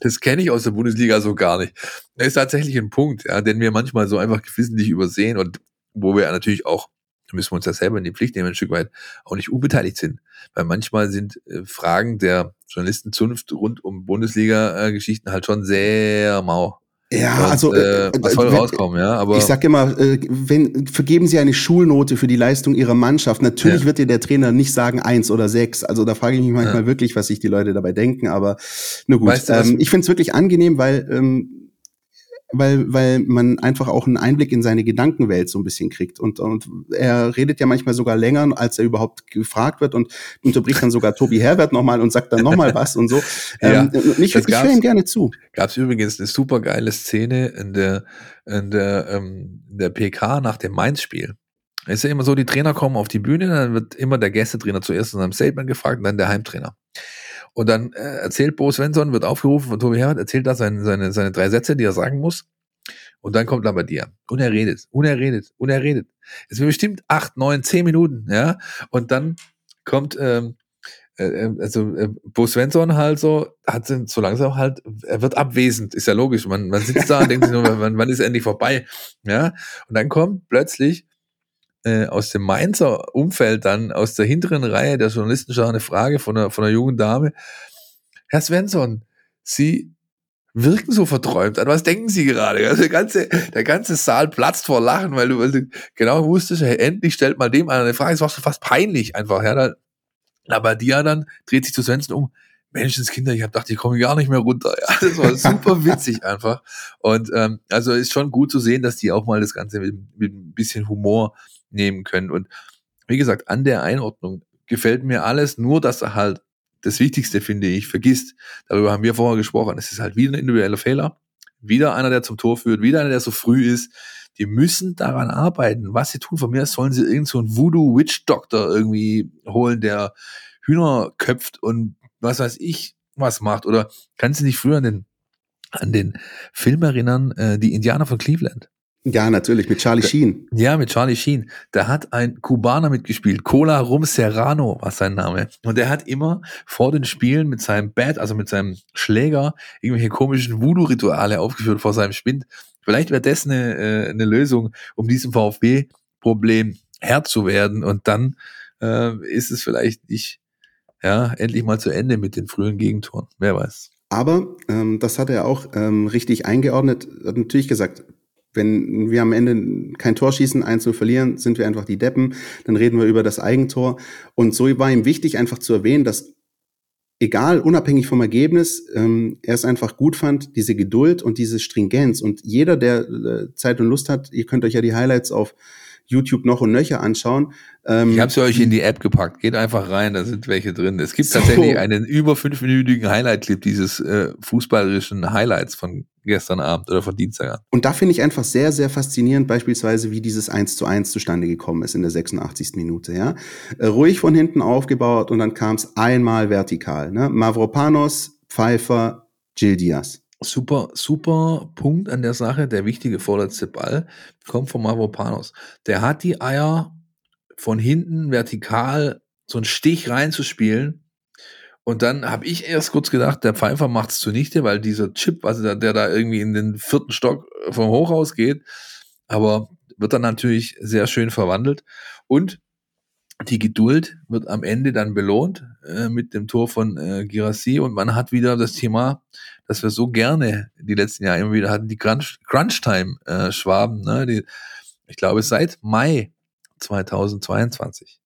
[SPEAKER 4] Das kenne ich aus der Bundesliga so gar nicht. Das ist tatsächlich ein Punkt, ja, den wir manchmal so einfach geflissentlich übersehen und wo wir natürlich auch, da müssen wir uns ja selber in die Pflicht nehmen, ein Stück weit auch nicht unbeteiligt sind. Weil manchmal sind äh, Fragen der Journalistenzunft rund um Bundesliga-Geschichten halt schon sehr mau.
[SPEAKER 3] Ja, und, also äh,
[SPEAKER 4] äh was soll wenn, rauskommen, ja.
[SPEAKER 3] Aber ich sag immer, äh, wenn vergeben Sie eine Schulnote für die Leistung Ihrer Mannschaft. Natürlich ja. wird dir der Trainer nicht sagen eins oder sechs. Also da frage ich mich manchmal ja. wirklich, was sich die Leute dabei denken. Aber nur gut. Weißt du, ähm, ich finde es wirklich angenehm, weil ähm, weil, weil man einfach auch einen Einblick in seine Gedankenwelt so ein bisschen kriegt. Und, und er redet ja manchmal sogar länger, als er überhaupt gefragt wird und unterbricht dann sogar Tobi Herbert nochmal und sagt dann nochmal was und so. (laughs)
[SPEAKER 4] ja, ähm, ich ich höre ihm gerne zu. Gab es übrigens eine super geile Szene in der, in der, ähm, in der PK nach dem Mainz-Spiel. Es ist ja immer so, die Trainer kommen auf die Bühne, dann wird immer der Gästetrainer zuerst in seinem Statement gefragt und dann der Heimtrainer. Und dann äh, erzählt Bo Svensson, wird aufgerufen von Tobi Herbert, erzählt da seine, seine, seine drei Sätze, die er sagen muss. Und dann kommt Labbadia. Und er redet, und er redet, und er redet. Es wird bestimmt acht, neun, zehn Minuten, ja. Und dann kommt, ähm, äh, äh also äh, Bo Svensson halt so, hat so langsam halt, er wird abwesend, ist ja logisch. Man, man sitzt da und denkt sich nur, (laughs) wann, wann ist endlich vorbei? Ja. Und dann kommt plötzlich äh, aus dem Mainzer Umfeld dann aus der hinteren Reihe der Journalistenschau eine Frage von einer, von einer jungen Dame. Herr Svensson, Sie wirken so verträumt. An was denken Sie gerade? Also der ganze, der ganze Saal platzt vor Lachen, weil du, weil du genau wusstest, hey, endlich stellt mal dem eine Frage. Es war schon fast peinlich einfach. Ja, da, aber die ja dann dreht sich zu Svensson um. Menschenskinder, ich habe gedacht, ich komme gar nicht mehr runter. Ja, das war super witzig einfach. Und ähm, also ist schon gut zu sehen, dass die auch mal das Ganze mit, mit ein bisschen Humor nehmen können. Und wie gesagt, an der Einordnung gefällt mir alles, nur dass er halt das Wichtigste, finde ich, vergisst. Darüber haben wir vorher gesprochen. Es ist halt wieder ein individueller Fehler. Wieder einer, der zum Tor führt, wieder einer, der so früh ist. Die müssen daran arbeiten. Was sie tun, von mir sollen sie irgend so einen Voodoo-Witch-Doctor irgendwie holen, der Hühner köpft und was weiß ich was macht. Oder kannst du nicht früher an den, an den Film erinnern, äh, die Indianer von Cleveland?
[SPEAKER 3] Ja, natürlich, mit Charlie Sheen.
[SPEAKER 4] Ja, mit Charlie Sheen. Da hat ein Kubaner mitgespielt. Cola Rum Serrano war sein Name. Und der hat immer vor den Spielen mit seinem Bat, also mit seinem Schläger, irgendwelche komischen Voodoo-Rituale aufgeführt vor seinem Spind. Vielleicht wäre das eine, äh, eine Lösung, um diesem VfB-Problem Herr zu werden. Und dann äh, ist es vielleicht nicht, ja, endlich mal zu Ende mit den frühen Gegentoren. Wer weiß.
[SPEAKER 3] Aber ähm, das hat er auch ähm, richtig eingeordnet. Hat natürlich gesagt, wenn wir am Ende kein Tor schießen, eins zu verlieren, sind wir einfach die Deppen. Dann reden wir über das Eigentor. Und so war ihm wichtig, einfach zu erwähnen, dass egal, unabhängig vom Ergebnis, ähm, er es einfach gut fand, diese Geduld und diese Stringenz. Und jeder, der äh, Zeit und Lust hat, ihr könnt euch ja die Highlights auf YouTube noch und nöcher anschauen.
[SPEAKER 4] Ähm, ich habe sie euch in die App gepackt. Geht einfach rein, da sind welche drin. Es gibt so. tatsächlich einen über fünfminütigen Highlight-Clip dieses äh, fußballerischen Highlights von gestern Abend oder von Dienstag
[SPEAKER 3] Und da finde ich einfach sehr, sehr faszinierend, beispielsweise, wie dieses 1 zu 1 zustande gekommen ist in der 86. Minute. Ja? Äh, ruhig von hinten aufgebaut und dann kam es einmal vertikal. Ne? Mavropanos, Pfeiffer, Gil Diaz.
[SPEAKER 4] Super, super Punkt an der Sache. Der wichtige vorletzte Ball kommt von Mavropanos. Der hat die Eier von hinten vertikal so einen Stich reinzuspielen Und dann habe ich erst kurz gedacht, der Pfeifer macht es zunichte, weil dieser Chip, also der, der da irgendwie in den vierten Stock vom Hochhaus geht, aber wird dann natürlich sehr schön verwandelt. Und die Geduld wird am Ende dann belohnt äh, mit dem Tor von äh, Girassi und man hat wieder das Thema, dass wir so gerne die letzten Jahre immer wieder hatten, die Crunch-Time-Schwaben. Äh, ne? Ich glaube, seit Mai 2022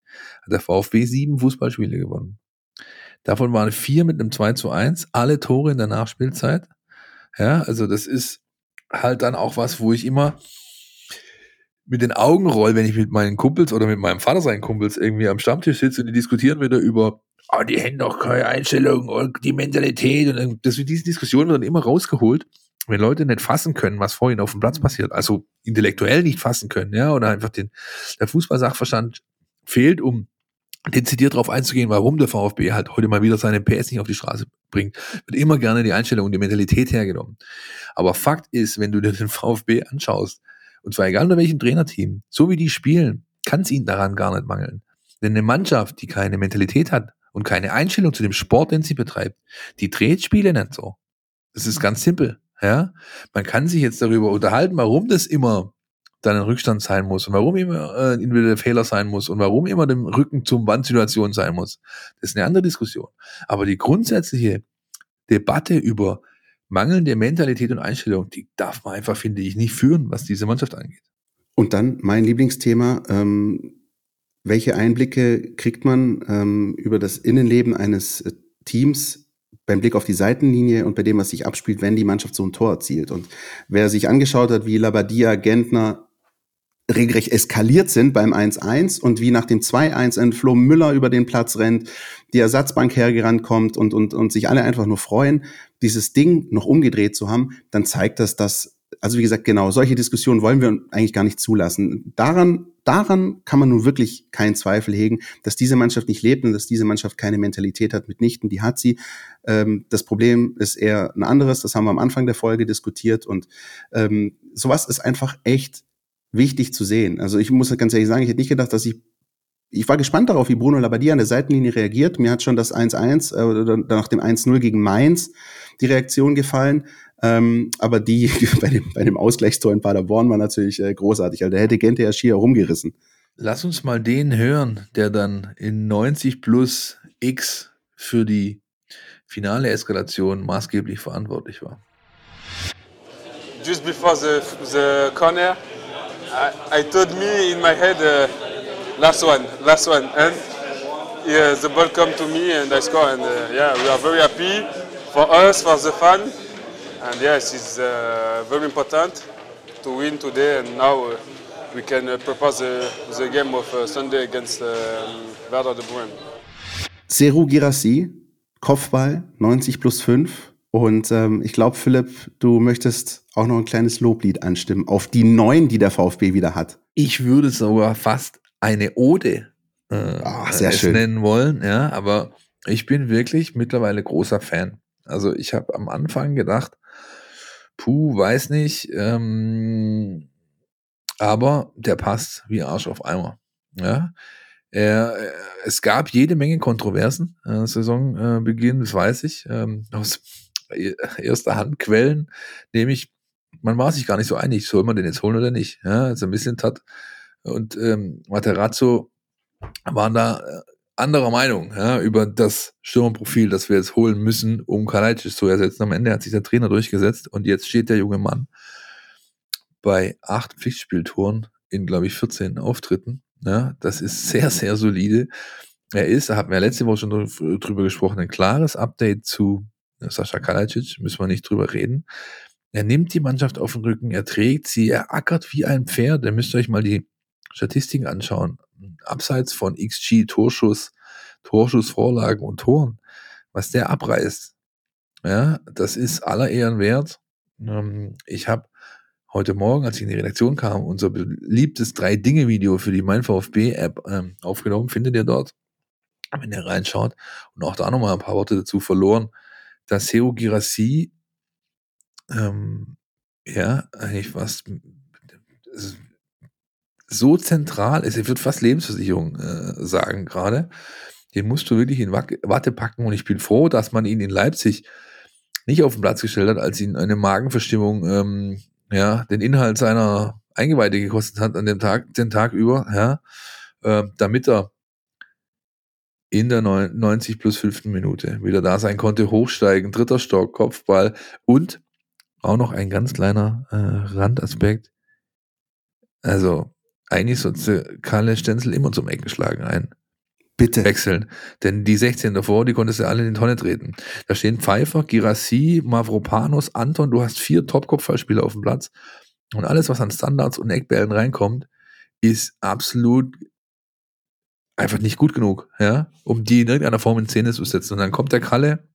[SPEAKER 4] hat der VfB sieben Fußballspiele gewonnen. Davon waren vier mit einem 2 zu 1, alle Tore in der Nachspielzeit. Ja, also das ist halt dann auch was, wo ich immer mit den Augen roll, wenn ich mit meinen Kumpels oder mit meinem Vater seinen Kumpels irgendwie am Stammtisch sitze und die diskutieren wieder über, oh, die hätten doch keine Einstellung und die Mentalität und das, diese Diskussion wird dann immer rausgeholt, wenn Leute nicht fassen können, was vor ihnen auf dem Platz passiert, also intellektuell nicht fassen können, ja, oder einfach den, der Fußballsachverstand fehlt, um dezidiert darauf einzugehen, warum der VfB halt heute mal wieder seine PS nicht auf die Straße bringt, wird immer gerne die Einstellung und die Mentalität hergenommen. Aber Fakt ist, wenn du dir den VfB anschaust, und zwar egal unter welchem Trainerteam, so wie die spielen, kann es ihnen daran gar nicht mangeln. Denn eine Mannschaft, die keine Mentalität hat und keine Einstellung zu dem Sport, den sie betreibt, die dreht Spiele nicht so. Das ist ganz simpel. Ja, man kann sich jetzt darüber unterhalten, warum das immer dann ein Rückstand sein muss und warum immer äh, individuelle Fehler sein muss und warum immer dem Rücken zum Wandsituation sein muss. Das ist eine andere Diskussion. Aber die grundsätzliche Debatte über mangelnde Mentalität und Einstellung, die darf man einfach, finde ich, nicht führen, was diese Mannschaft angeht.
[SPEAKER 3] Und dann mein Lieblingsthema, ähm, welche Einblicke kriegt man ähm, über das Innenleben eines äh, Teams beim Blick auf die Seitenlinie und bei dem, was sich abspielt, wenn die Mannschaft so ein Tor erzielt? Und wer sich angeschaut hat, wie Labadia, Gentner, regelrecht eskaliert sind beim 1-1 und wie nach dem 2-1 ein Flo Müller über den Platz rennt, die Ersatzbank hergerannt kommt und, und, und sich alle einfach nur freuen, dieses Ding noch umgedreht zu haben, dann zeigt das, dass, also wie gesagt, genau, solche Diskussionen wollen wir eigentlich gar nicht zulassen. Daran, daran kann man nun wirklich keinen Zweifel hegen, dass diese Mannschaft nicht lebt und dass diese Mannschaft keine Mentalität hat mitnichten. Die hat sie. Ähm, das Problem ist eher ein anderes, das haben wir am Anfang der Folge diskutiert und ähm, sowas ist einfach echt wichtig zu sehen. Also ich muss ganz ehrlich sagen, ich hätte nicht gedacht, dass ich ich war gespannt darauf, wie Bruno Labbadia an der Seitenlinie reagiert. Mir hat schon das 1-1 äh, oder nach dem 1-0 gegen Mainz die Reaktion gefallen. Ähm, aber (laughs) die bei dem, bei dem Ausgleichstor in Paderborn war natürlich äh, großartig. Also der hätte Gente ja schier rumgerissen.
[SPEAKER 4] Lass uns mal den hören, der dann in 90 plus X für die finale Eskalation maßgeblich verantwortlich war.
[SPEAKER 8] Just before the, the corner, I, I told me in my head, uh, last one, last one, and yeah, the ball come to me and I score, and uh, yeah, we are very happy for us, for the fan, and yes, it's uh, very important to win today, and now uh, we can uh, prepare the, the game of uh, Sunday against uh, Werder de Bruyne.
[SPEAKER 3] Seru Girassi, Kopfball, 90 plus 5. Und ähm, ich glaube, Philipp, du möchtest auch noch ein kleines Loblied anstimmen auf die neun, die der VfB wieder hat.
[SPEAKER 4] Ich würde sogar fast eine Ode äh,
[SPEAKER 3] Ach, sehr schön.
[SPEAKER 4] nennen wollen, ja, aber ich bin wirklich mittlerweile großer Fan. Also ich habe am Anfang gedacht, puh, weiß nicht, ähm, aber der passt wie Arsch auf Eimer. Ja, er, es gab jede Menge Kontroversen äh, Saisonbeginn, das weiß ich, ähm, (laughs) aus erster Hand Quellen, nämlich man war sich gar nicht so einig, soll man den jetzt holen oder nicht. Ja, also ein bisschen Tat und ähm, Materazzo waren da äh, anderer Meinung ja, über das Stürmerprofil, das wir jetzt holen müssen, um Kalajdzic zu ersetzen. Am Ende hat sich der Trainer durchgesetzt und jetzt steht der junge Mann bei acht Pflichtspieltoren in, glaube ich, 14 Auftritten. Ja, das ist sehr, sehr solide. Er ist, da hatten wir letzte Woche schon drüber gesprochen, ein klares Update zu Sascha Kalajdzic, müssen wir nicht drüber reden. Er nimmt die Mannschaft auf den Rücken, er trägt sie, er ackert wie ein Pferd. Ihr müsst euch mal die Statistiken anschauen. Abseits von XG, Torschuss, Torschussvorlagen und Toren, was der abreißt. Ja, das ist aller Ehren wert. Ähm, ich habe heute Morgen, als ich in die Redaktion kam, unser beliebtes Drei-Dinge-Video für die Mein VfB-App ähm, aufgenommen. Findet ihr dort, wenn ihr reinschaut. Und auch da nochmal ein paar Worte dazu verloren dass Seo Girassi ähm, ja eigentlich was so zentral ist. Ich würde fast Lebensversicherung äh, sagen gerade. den musst du wirklich in Watte packen und ich bin froh, dass man ihn in Leipzig nicht auf den Platz gestellt hat, als ihn eine Magenverstimmung ähm, ja, den Inhalt seiner Eingeweide gekostet hat an dem Tag, den Tag über, ja, äh, damit er in der 90 plus fünften Minute wieder da sein konnte, hochsteigen, dritter Stock, Kopfball und auch noch ein ganz kleiner äh, Randaspekt. Also, eigentlich sollte Kalle Stenzel immer zum Ecken schlagen ein.
[SPEAKER 3] Bitte.
[SPEAKER 4] Wechseln. Denn die 16 davor, die konntest du alle in die Tonne treten. Da stehen Pfeiffer, Girassi, Mavropanos, Anton. Du hast vier Top-Kopfballspieler auf dem Platz. Und alles, was an Standards und Eckbällen reinkommt, ist absolut einfach nicht gut genug, ja, um die in irgendeiner Form in Szene zu setzen. Und dann kommt der Kalle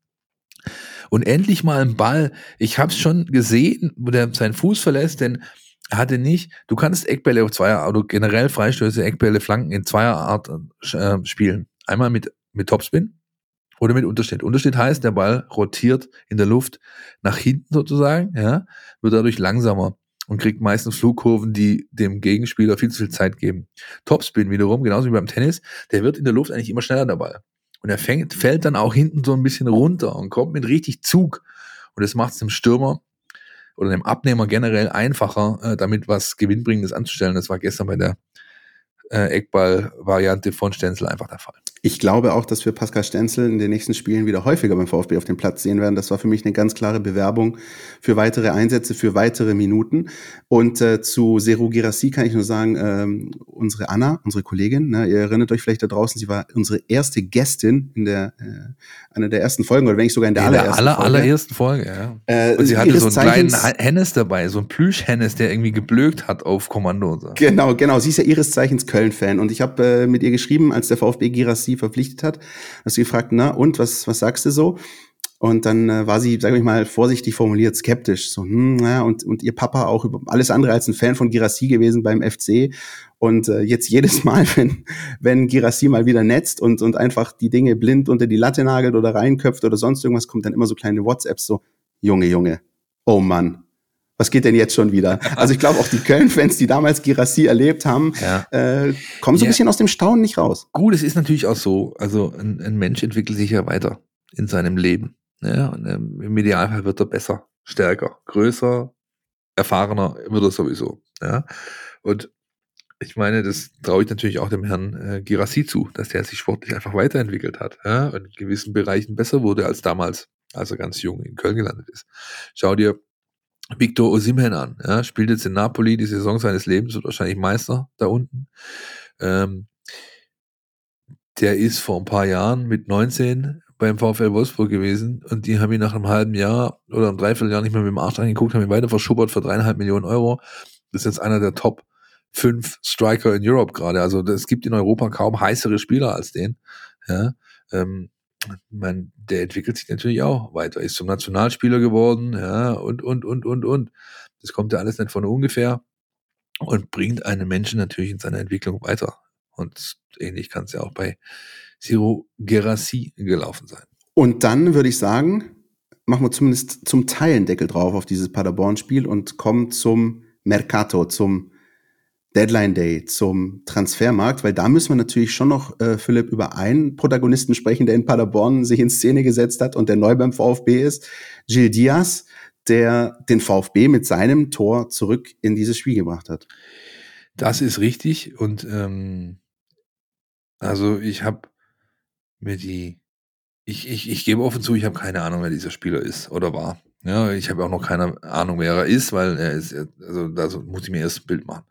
[SPEAKER 4] und endlich mal ein Ball. Ich habe es schon gesehen, wo der seinen Fuß verlässt, denn hatte nicht, du kannst Eckbälle auf Zweier, oder generell Freistöße, Eckbälle, Flanken in Zweierart äh, spielen. Einmal mit, mit Topspin oder mit Unterschnitt. Unterschnitt heißt, der Ball rotiert in der Luft nach hinten sozusagen, ja, wird dadurch langsamer und kriegt meistens Flugkurven, die dem Gegenspieler viel zu viel Zeit geben. Topspin wiederum, genauso wie beim Tennis, der wird in der Luft eigentlich immer schneller der Ball. Und er fängt, fällt dann auch hinten so ein bisschen runter und kommt mit richtig Zug. Und das macht es dem Stürmer oder dem Abnehmer generell einfacher, äh, damit was Gewinnbringendes anzustellen. Das war gestern bei der äh, Eckball-Variante von Stenzel einfach der Fall.
[SPEAKER 3] Ich glaube auch, dass wir Pascal Stenzel in den nächsten Spielen wieder häufiger beim VfB auf dem Platz sehen werden. Das war für mich eine ganz klare Bewerbung für weitere Einsätze, für weitere Minuten. Und äh, zu Seru Girassi kann ich nur sagen, ähm, unsere Anna, unsere Kollegin, ne, ihr erinnert euch vielleicht da draußen, sie war unsere erste Gästin in der äh, einer der ersten Folgen oder wenn nicht sogar in der
[SPEAKER 4] in
[SPEAKER 3] allerersten
[SPEAKER 4] der aller,
[SPEAKER 3] Folge.
[SPEAKER 4] allerersten Folge. Ja.
[SPEAKER 3] Äh,
[SPEAKER 4] Und sie hatte so einen kleinen
[SPEAKER 3] Zeichens-
[SPEAKER 4] Hennes dabei, so ein Plüsch-Hennes, der irgendwie geblökt hat auf Kommando. Und so.
[SPEAKER 3] Genau, genau. Sie ist ja ihres Zeichens Köln-Fan. Und ich habe äh, mit ihr geschrieben, als der VfB Girassi verpflichtet hat, dass sie gefragt, na und, was, was sagst du so? Und dann äh, war sie, sage ich mal, vorsichtig formuliert, skeptisch. So, hm, ja, und, und ihr Papa auch über alles andere als ein Fan von Girassi gewesen beim FC. Und äh, jetzt jedes (laughs) Mal, wenn, wenn Girassi mal wieder netzt und, und einfach die Dinge blind unter die Latte nagelt oder reinköpft oder sonst irgendwas, kommt dann immer so kleine WhatsApps so, Junge, Junge, oh Mann, was geht denn jetzt schon wieder? Also ich glaube auch die Köln-Fans, die damals Girassi erlebt haben,
[SPEAKER 4] Ja.
[SPEAKER 3] äh, kommen so ein
[SPEAKER 4] Ja.
[SPEAKER 3] bisschen aus dem Staunen nicht raus.
[SPEAKER 4] Gut, es ist natürlich auch so, also ein, ein Mensch entwickelt sich ja weiter in seinem Leben. Ja, und ähm, im Idealfall wird er besser, stärker, größer, erfahrener wird er sowieso. Ja. Und ich meine, das traue ich natürlich auch dem Herrn äh, Girassi zu, dass der sich sportlich einfach weiterentwickelt hat ja, und in gewissen Bereichen besser wurde als damals, als er ganz jung in Köln gelandet ist. Schau dir Victor Osimhen an, ja, spielt jetzt in Napoli die Saison seines Lebens, wird wahrscheinlich Meister da unten. Ähm, der ist vor ein paar Jahren mit 19 beim VfL Wolfsburg gewesen und die haben ihn nach einem halben Jahr oder einem Dreivierteljahr nicht mehr mit dem Arsch angeguckt, haben ihn weiter verschuppert für dreieinhalb Millionen Euro. Das ist jetzt einer der Top fünf Striker in Europe gerade. Also es gibt in Europa kaum heißere Spieler als den. Ja, ähm, man, der entwickelt sich natürlich auch weiter, ist zum Nationalspieler geworden, ja, und, und, und, und, und. Das kommt ja alles nicht von ungefähr und bringt einen Menschen natürlich in seiner Entwicklung weiter. Und ähnlich kann es ja auch bei Siro Gerassi gelaufen sein.
[SPEAKER 3] Und dann würde ich sagen, machen wir zumindest zum Teil einen Deckel drauf auf dieses Paderborn-Spiel und kommen zum Mercato, zum Deadline Day, zum Transfermarkt, weil da müssen wir natürlich schon noch, äh, Philipp, über einen Protagonisten sprechen, der in Paderborn sich in Szene gesetzt hat und der neu beim VfB ist, Gil Diaz, der den VfB mit seinem Tor zurück in dieses Spiel gebracht hat.
[SPEAKER 4] Das ist richtig und ähm, also ich habe mir die, ich, ich, ich gebe offen zu, ich habe keine Ahnung, wer dieser Spieler ist oder war. Ja, ich habe auch noch keine Ahnung, wer er ist, weil er ist, also da muss ich mir erst ein Bild machen.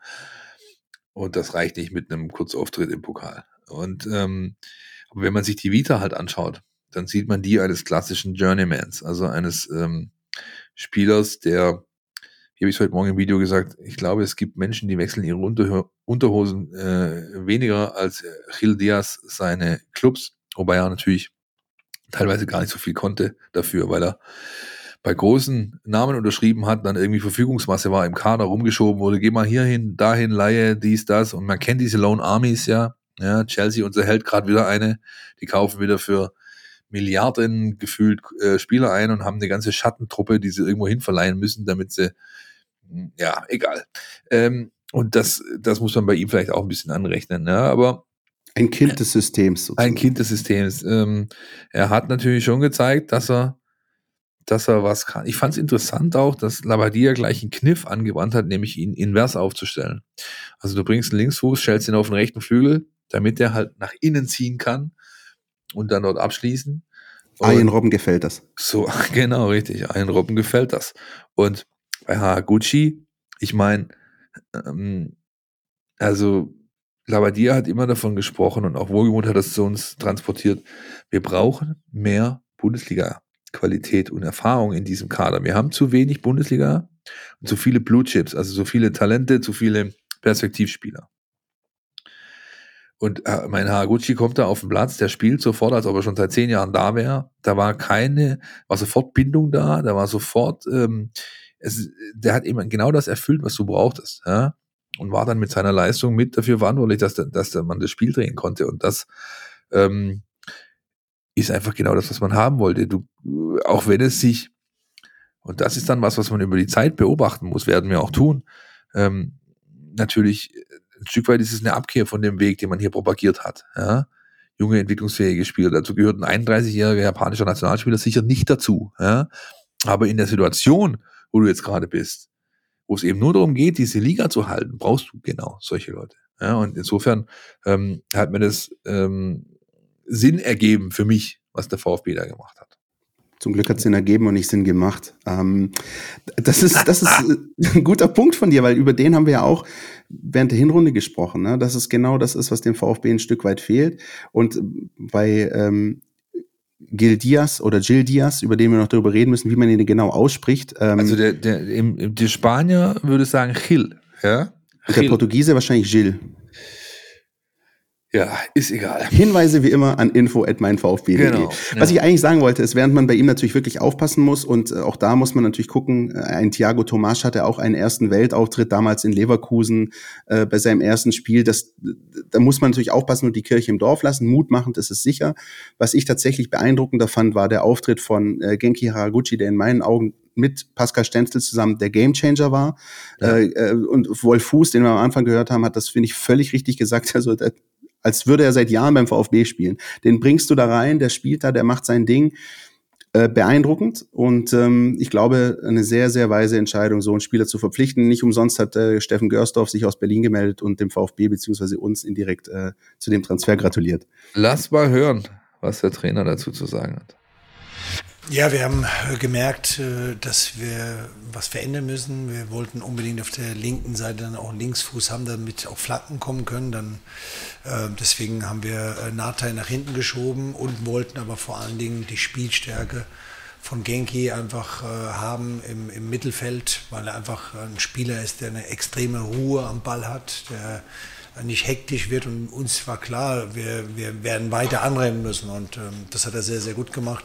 [SPEAKER 4] Und das reicht nicht mit einem Kurzauftritt im Pokal. Und ähm, wenn man sich die Vita halt anschaut, dann sieht man die eines klassischen Journeymans, also eines ähm, Spielers, der, wie habe ich heute Morgen im Video gesagt, ich glaube, es gibt Menschen, die wechseln ihre Unterho Unterhosen äh, weniger als Gil Diaz seine Clubs, wobei er natürlich teilweise gar nicht so viel konnte dafür, weil er bei großen Namen unterschrieben hat, dann irgendwie Verfügungsmasse war im Kader rumgeschoben wurde, geh mal hierhin, dahin, Laie, dies, das. Und man kennt diese Lone Armies ja. Ja, Chelsea unterhält gerade wieder eine. Die kaufen wieder für Milliarden gefühlt äh, Spieler ein und haben eine ganze Schattentruppe, die sie irgendwo hin verleihen müssen, damit sie, ja, egal. Ähm, und das, das muss man bei ihm vielleicht auch ein bisschen anrechnen. Ja, aber
[SPEAKER 3] Ein Kind des Systems.
[SPEAKER 4] Sozusagen. Ein Kind des Systems. Ähm, er hat natürlich schon gezeigt, dass er, dass er was kann. Ich fand es interessant auch, dass Labadia gleich einen Kniff angewandt hat, nämlich ihn invers aufzustellen. Also du bringst einen Linksfuß, stellst ihn auf den rechten Flügel, damit er halt nach innen ziehen kann und dann dort abschließen.
[SPEAKER 3] Ian Robben gefällt das.
[SPEAKER 4] So, (laughs) genau, richtig. Ian Robben gefällt das. Und bei Haraguchi, ich meine, ähm, also Labadia hat immer davon gesprochen und auch Wohlgemut hat das zu uns transportiert. Wir brauchen mehr Bundesliga-Qualität und Erfahrung in diesem Kader. Wir haben zu wenig Bundesliga und zu viele Blue Chips, also so viele Talente, zu viele Perspektivspieler. Und äh, mein Haraguchi kommt da auf den Platz, der spielt sofort, als ob er schon seit zehn Jahren da wäre. Da war keine, war sofort Bindung da, da war sofort, ähm, es, der hat eben genau das erfüllt, was du brauchtest. Ja? Und war dann mit seiner Leistung mit dafür verantwortlich, dass, dass man das Spiel drehen konnte. Und das ähm, ist einfach genau das, was man haben wollte. Du, auch wenn es sich, und das ist dann was, was man über die Zeit beobachten muss, werden wir auch tun. Ähm, natürlich ein Stück weit ist es eine Abkehr von dem Weg, den man hier propagiert hat. Ja? Junge, entwicklungsfähige Spieler. Dazu gehört ein 31-jähriger japanischer Nationalspieler sicher nicht dazu. Ja? Aber in der Situation, wo du jetzt gerade bist, wo es eben nur darum geht, diese Liga zu halten, brauchst du genau solche Leute. Ja? Und insofern ähm, hat mir das ähm, Sinn ergeben für mich, was der VfB da gemacht hat.
[SPEAKER 3] Zum Glück hat es Sinn ergeben und nicht Sinn gemacht. Ähm, das ist, das ist ein guter Punkt von dir, weil über den haben wir ja auch während der Hinrunde gesprochen. Ne? Dass es genau das ist, was dem VfB ein Stück weit fehlt. Und bei ähm, Gil Diaz oder Gil Diaz, über den wir noch darüber reden müssen, wie man ihn genau ausspricht.
[SPEAKER 4] Ähm, also der, der, im, der Spanier würde sagen Gil, ja?
[SPEAKER 3] Der Portugiese wahrscheinlich Gil.
[SPEAKER 4] Ja, ist egal.
[SPEAKER 3] Hinweise wie immer an info at meinvfb.de. Genau, Was ja. ich eigentlich sagen wollte, ist, während man bei ihm natürlich wirklich aufpassen muss und äh, auch da muss man natürlich gucken, äh, ein Thiago Tomasch hatte auch einen ersten Weltauftritt damals in Leverkusen äh, bei seinem ersten Spiel. Das, da muss man natürlich aufpassen und die Kirche im Dorf lassen. Mutmachend ist es sicher. Was ich tatsächlich beeindruckender fand, war der Auftritt von äh, Genki Haraguchi, der in meinen Augen mit Pascal Stenzel zusammen der Gamechanger war. Ja. Äh, äh, und Wolf Fuß, den wir am Anfang gehört haben, hat das, finde ich, völlig richtig gesagt. (laughs) Also der, als würde er seit Jahren beim VfB spielen. Den bringst du da rein, der spielt da, der macht sein Ding. Äh, beeindruckend und ähm, ich glaube, eine sehr, sehr weise Entscheidung, so einen Spieler zu verpflichten. Nicht umsonst hat äh, Steffen Görsdorf sich aus Berlin gemeldet und dem VfB beziehungsweise uns indirekt äh, zu dem Transfer gratuliert.
[SPEAKER 4] Lass mal hören, was der Trainer dazu zu sagen hat.
[SPEAKER 7] Ja, wir haben äh, gemerkt, äh, dass wir was verändern müssen. Wir wollten unbedingt auf der linken Seite dann auch einen Linksfuß haben, damit auch Flanken kommen können. Dann, äh, deswegen haben wir Nahtei nach hinten geschoben und wollten aber vor allen Dingen die Spielstärke von Genki einfach haben im, im Mittelfeld, weil er einfach ein Spieler ist, der eine extreme Ruhe am Ball hat, der nicht hektisch wird und uns war klar, wir, wir werden weiter anrennen müssen und ähm, das hat er sehr, sehr gut gemacht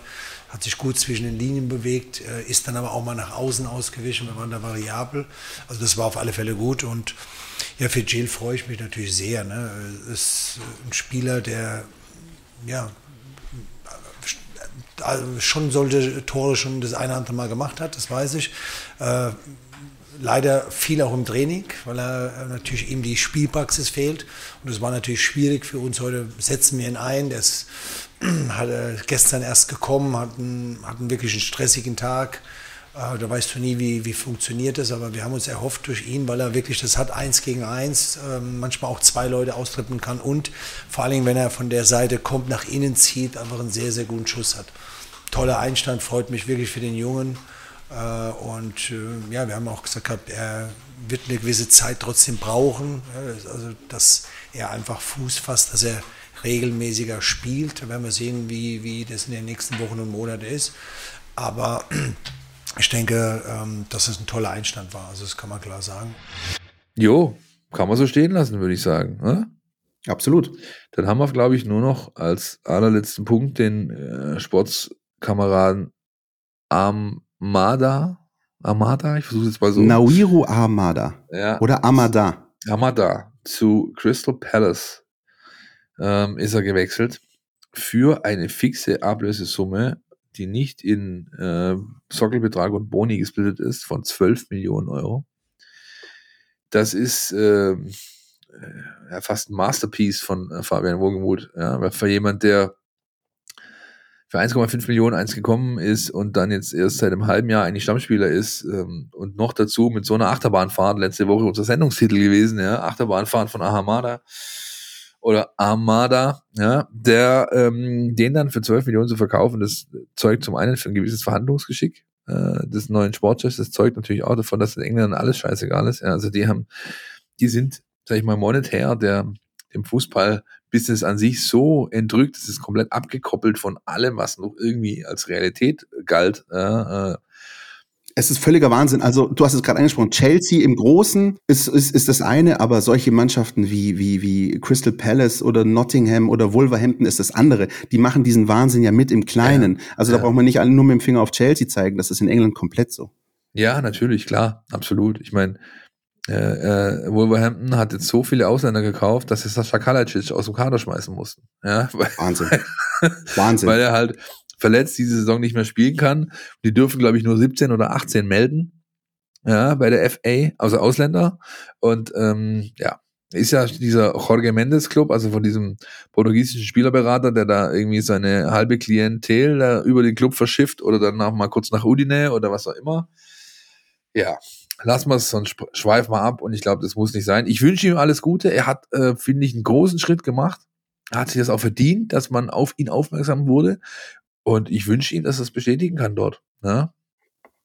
[SPEAKER 7] hat sich gut zwischen den Linien bewegt, äh, ist dann aber auch mal nach außen ausgewichen, wir waren da variabel. Also das war auf alle Fälle gut und ja, für Jill freue ich mich natürlich sehr. Ne? Ist ein Spieler, der ja schon solche Tore schon das eine oder andere Mal gemacht hat, das weiß ich. Äh, leider viel auch im Training, weil er natürlich ihm die Spielpraxis fehlt. Und es war natürlich schwierig für uns heute. Setzen wir ihn ein. Der ist (clears throat) hat er gestern erst gekommen, hat einen, wirklich einen stressigen Tag. Äh, da weißt du nie, wie, wie funktioniert das, aber wir haben uns erhofft durch ihn, weil er wirklich das hat, eins gegen eins, äh, manchmal auch zwei Leute austrippen kann und vor Dingen, wenn er von der Seite kommt, nach innen zieht, einfach einen sehr, sehr guten Schuss hat. Toller Einstand, freut mich wirklich für den Jungen. Äh, und äh, ja, wir haben auch gesagt, er wird eine gewisse Zeit trotzdem brauchen, also dass er einfach Fuß fasst, dass er regelmäßiger spielt. Da werden wir sehen, wie, wie das in den nächsten Wochen und Monaten ist. Aber (clears throat) ich denke, ähm, dass es ein toller Einstand war. Also das kann man klar sagen.
[SPEAKER 4] Jo, kann man so stehen lassen, würde ich sagen. Ne?
[SPEAKER 3] Absolut.
[SPEAKER 4] Dann haben wir, glaube ich, nur noch als allerletzten Punkt den äh, Sportskameraden Amada. Amada, ich versuche es jetzt mal so.
[SPEAKER 3] Naoiru Amada. Ja. Oder Amada.
[SPEAKER 4] Amada zu Crystal Palace ähm, ist er gewechselt für eine fixe Ablösesumme, die nicht in äh, Sockelbetrag und Boni gesplittet ist, von 12 Millionen Euro. Das ist, äh, ja, fast ein Masterpiece von äh, Fabian Wohlgemuth. Ja, für jemand, der für 1,5 Millionen eins gekommen ist und dann jetzt erst seit einem halben Jahr eigentlich Stammspieler ist ähm, und noch dazu mit so einer Achterbahnfahrt, letzte Woche unser Sendungstitel gewesen, ja, Achterbahnfahrt von Ahamada oder Armada, ja, der ähm, den dann für 12 Millionen zu verkaufen, das zeugt zum einen für ein gewisses Verhandlungsgeschick äh, des neuen Sportchefs, das zeugt natürlich auch davon, dass den Engländern alles scheißegal ist. Ja, also die haben, die sind, sag ich mal, monetär der dem Fußball-Business an sich so entrückt, es ist komplett abgekoppelt von allem, was noch irgendwie als Realität galt. Äh, äh,
[SPEAKER 3] es ist völliger Wahnsinn. Also du hast es gerade angesprochen. Chelsea im Großen ist, ist, ist das eine, aber solche Mannschaften wie, wie, wie Crystal Palace oder Nottingham oder Wolverhampton ist das andere. Die machen diesen Wahnsinn ja mit im Kleinen. Ja, also da ja. braucht man nicht alle nur mit dem Finger auf Chelsea zeigen. Das ist in England komplett so.
[SPEAKER 4] Ja, natürlich, klar, absolut. Ich meine, äh, äh, Wolverhampton hat jetzt so viele Ausländer gekauft, dass sie Sascha Kalajdzic aus dem Kader schmeißen mussten. Ja,
[SPEAKER 3] Wahnsinn. (laughs) Wahnsinn.
[SPEAKER 4] Weil er halt verletzt diese Saison nicht mehr spielen kann. Die dürfen, glaube ich, nur 17 oder 18 melden. Ja, bei der FA, also Ausländer. Und ähm, ja, ist ja dieser Jorge Mendes Club, also von diesem portugiesischen Spielerberater, der da irgendwie seine halbe Klientel da über den Club verschifft oder dann mal kurz nach Udine oder was auch immer. Ja, lassen wir es, sonst schweifen wir ab und ich glaube, das muss nicht sein. Ich wünsche ihm alles Gute. Er hat, äh, finde ich, einen großen Schritt gemacht. Er hat sich das auch verdient, dass man auf ihn aufmerksam wurde. Und ich wünsche ihm, dass er es bestätigen kann dort. Ja? Ne?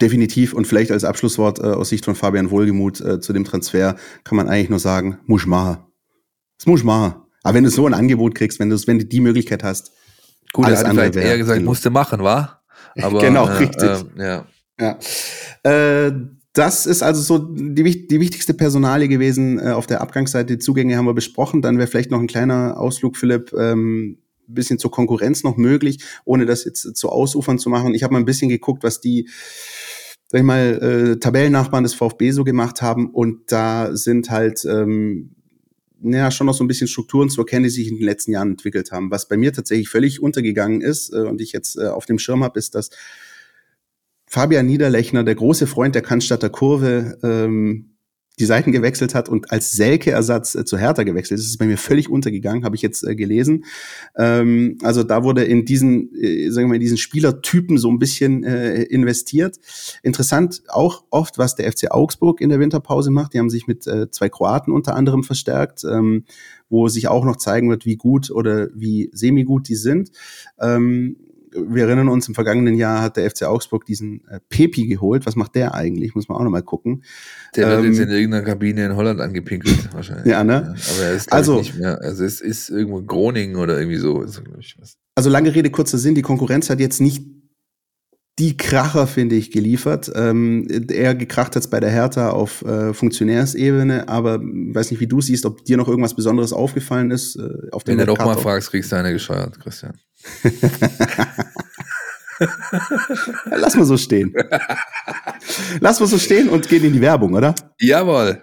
[SPEAKER 3] Definitiv. Und vielleicht als Abschlusswort äh, aus Sicht von Fabian Wohlgemuth äh, zu dem Transfer kann man eigentlich nur sagen, muss machen. Das muss machen. Aber wenn du so ein Angebot kriegst, wenn du, wenn du die Möglichkeit hast,
[SPEAKER 4] gut, alles er andere vielleicht eher gesagt, musste machen, war? (laughs)
[SPEAKER 3] Aber, genau, äh, richtig.
[SPEAKER 4] Äh, ja.
[SPEAKER 3] ja. Äh, das ist also so die, die wichtigste Personalie gewesen äh, auf der Abgangsseite. Die Zugänge haben wir besprochen. Dann wäre vielleicht noch ein kleiner Ausflug, Philipp, ähm, bisschen zur Konkurrenz noch möglich, ohne das jetzt zu ausufern zu machen. Ich habe mal ein bisschen geguckt, was die sag ich mal, äh, Tabellennachbarn des VfB so gemacht haben. Und da sind halt ähm, ja, schon noch so ein bisschen Strukturen zu erkennen, die sich in den letzten Jahren entwickelt haben. Was bei mir tatsächlich völlig untergegangen ist äh, und ich jetzt äh, auf dem Schirm habe, ist, dass Fabian Niederlechner, der große Freund der Cannstatter Kurve, ähm, die Seiten gewechselt hat und als Selke-Ersatz äh, zu Hertha gewechselt ist. Das ist bei mir völlig untergegangen, habe ich jetzt äh, gelesen. Ähm, also da wurde in diesen, äh, sagen wir mal, in diesen Spielertypen so ein bisschen äh, investiert. Interessant auch oft, was der FC Augsburg in der Winterpause macht. Die haben sich mit äh, zwei Kroaten unter anderem verstärkt, ähm, wo sich auch noch zeigen wird, wie gut oder wie semi-gut die sind. Ähm, wir erinnern uns, im vergangenen Jahr hat der FC Augsburg diesen äh, Pepi geholt. Was macht der eigentlich? Muss man auch nochmal gucken.
[SPEAKER 4] Der wird jetzt ähm, in irgendeiner Kabine in Holland angepinkelt, (laughs) wahrscheinlich.
[SPEAKER 3] Ja, ne?
[SPEAKER 4] Aber er ist also, nicht mehr. Also es ist irgendwo Groningen oder irgendwie so.
[SPEAKER 3] Also lange Rede, kurzer Sinn. Die Konkurrenz hat jetzt nicht die Kracher, finde ich, geliefert. Ähm, eher gekracht hat's bei der Hertha auf äh, Funktionärsebene, aber weiß nicht, wie du siehst, ob dir noch irgendwas Besonderes aufgefallen ist. Äh, auf
[SPEAKER 4] Wenn du doch mal fragst, kriegst du eine gescheuert, Christian. (laughs)
[SPEAKER 3] Lass mal so stehen. Lass mal so stehen und gehen in die Werbung, oder?
[SPEAKER 4] Jawohl.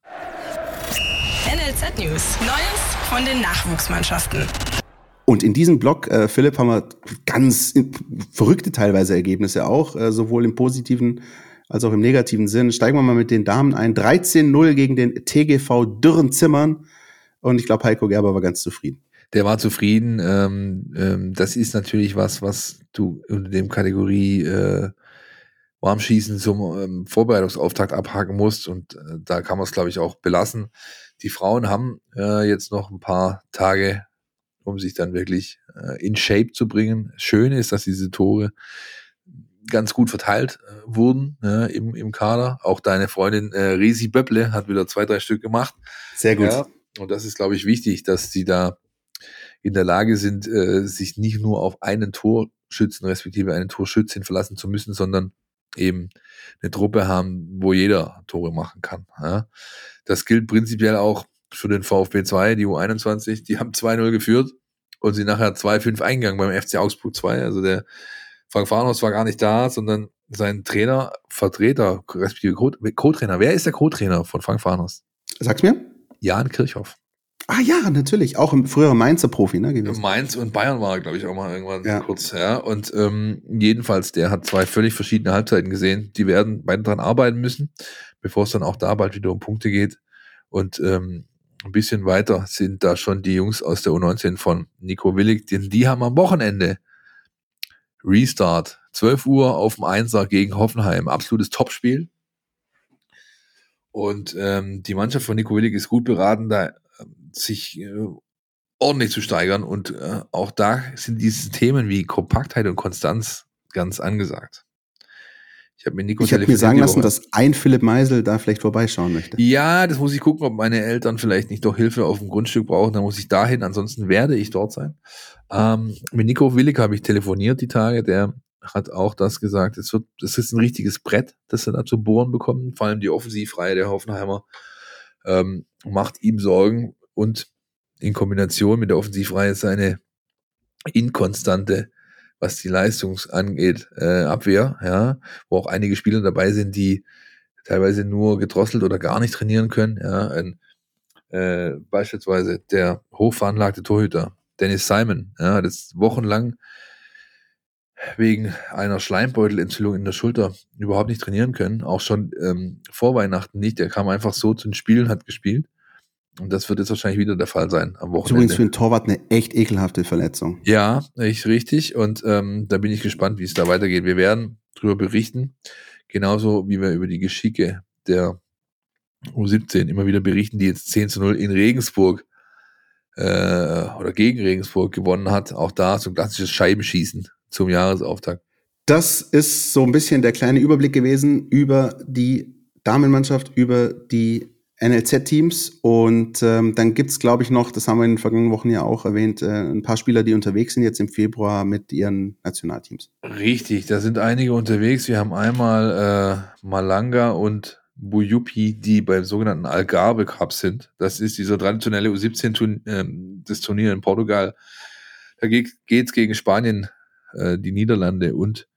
[SPEAKER 1] NLZ News. Neues von den Nachwuchsmannschaften.
[SPEAKER 3] Und in diesem Blog, äh, Philipp, haben wir ganz verrückte teilweise Ergebnisse auch, äh, sowohl im positiven als auch im negativen Sinn. Steigen wir mal mit den Damen ein. 13-0 gegen den TGV Dürrenzimmern. Und ich glaube, Heiko Gerber war ganz zufrieden.
[SPEAKER 4] Der war zufrieden. Ähm, ähm, das ist natürlich was, was du unter dem Kategorie äh, Warmschießen zum ähm, Vorbereitungsauftakt abhaken musst. Und äh, da kann man es, glaube ich, auch belassen. Die Frauen haben äh, jetzt noch ein paar Tage, um sich dann wirklich äh, in Shape zu bringen. Schön ist, dass diese Tore ganz gut verteilt äh, wurden ja, im, im Kader. Auch deine Freundin äh, Resi Böpple hat wieder zwei, drei Stück gemacht.
[SPEAKER 3] Sehr gut.
[SPEAKER 4] Ja, und das ist, glaube ich, wichtig, dass sie da in der Lage sind, äh, sich nicht nur auf einen Torschützen respektive eine Torschützin verlassen zu müssen, sondern eben eine Truppe haben, wo jeder Tore machen kann. Ja. Das gilt prinzipiell auch für den VfB 2, die U21, die haben 2-0 geführt und sie nachher 2-5 eingegangen beim FC Augsburg 2. Also der Frank Farnhaus war gar nicht da, sondern sein Trainer, Vertreter, respektive Co-Trainer. Wer ist der Co-Trainer von Frank Farnhaus?
[SPEAKER 3] Sag's mir.
[SPEAKER 4] Jan Kirchhoff.
[SPEAKER 3] Ah ja, natürlich. Auch ein früherer Mainzer Profi, ne? Gewesen.
[SPEAKER 4] Mainz und Bayern war, glaube ich, auch mal irgendwann ja. kurz, ja. Und ähm, jedenfalls, der hat zwei völlig verschiedene Halbzeiten gesehen. Die werden beide dran arbeiten müssen, bevor es dann auch da bald wieder um Punkte geht. Und ähm, ein bisschen weiter sind da schon die Jungs aus der U19 von Nico Willig, denn die haben am Wochenende Restart. 12 Uhr auf dem Einser gegen Hoffenheim. Absolutes Topspiel. Und ähm, die Mannschaft von Nico Willig ist gut beraten, da sich äh, ordentlich zu steigern. Und äh, auch da sind diese Themen wie Kompaktheit und Konstanz ganz angesagt.
[SPEAKER 3] Ich habe mir Nico ich hab mir sagen lassen, dass ein Philipp Meisel da vielleicht vorbeischauen möchte.
[SPEAKER 4] Ja, das muss ich gucken, ob meine Eltern vielleicht nicht doch Hilfe auf dem Grundstück brauchen. Dann muss ich dahin. Ansonsten werde ich dort sein. Ähm, mit Nico Willig habe ich telefoniert die Tage. Der hat auch das gesagt. Es wird, das ist ein richtiges Brett, das er da zu bohren bekommen. Vor allem die Offensivreihe der Hoffenheimer ähm, macht ihm Sorgen, und in Kombination mit der Offensivreihe seine inkonstante, was die Leistung angeht, äh, Abwehr, ja, wo auch einige Spieler dabei sind, die teilweise nur gedrosselt oder gar nicht trainieren können, ja, ein, äh, beispielsweise der hochveranlagte Torhüter Dennis Simon, ja, hat jetzt wochenlang wegen einer Schleimbeutelentzündung in der Schulter überhaupt nicht trainieren können, auch schon ähm, vor Weihnachten nicht. Er kam einfach so zu den Spielen, hat gespielt und das wird jetzt wahrscheinlich wieder der Fall sein am Wochenende.
[SPEAKER 3] Übrigens für einen Torwart eine echt ekelhafte Verletzung.
[SPEAKER 4] Ja, echt richtig. Und ähm, da bin ich gespannt, wie es da weitergeht. Wir werden darüber berichten, genauso wie wir über die Geschicke der U17 immer wieder berichten, die jetzt 10 zu 0 in Regensburg äh, oder gegen Regensburg gewonnen hat. Auch da so ein klassisches Scheibenschießen zum Jahresauftakt.
[SPEAKER 3] Das ist so ein bisschen der kleine Überblick gewesen über die Damenmannschaft, über die NLZ-Teams und ähm, dann gibt's glaube ich, noch, das haben wir in den vergangenen Wochen ja auch erwähnt, äh, ein paar Spieler, die unterwegs sind jetzt im Februar mit ihren Nationalteams.
[SPEAKER 4] Richtig, da sind einige unterwegs. Wir haben einmal äh, Malanga und Buyupi, die beim sogenannten Algarve Cup sind. Das ist dieser traditionelle U17 äh, das Turnier in Portugal. Da geht es gegen Spanien, äh, die Niederlande und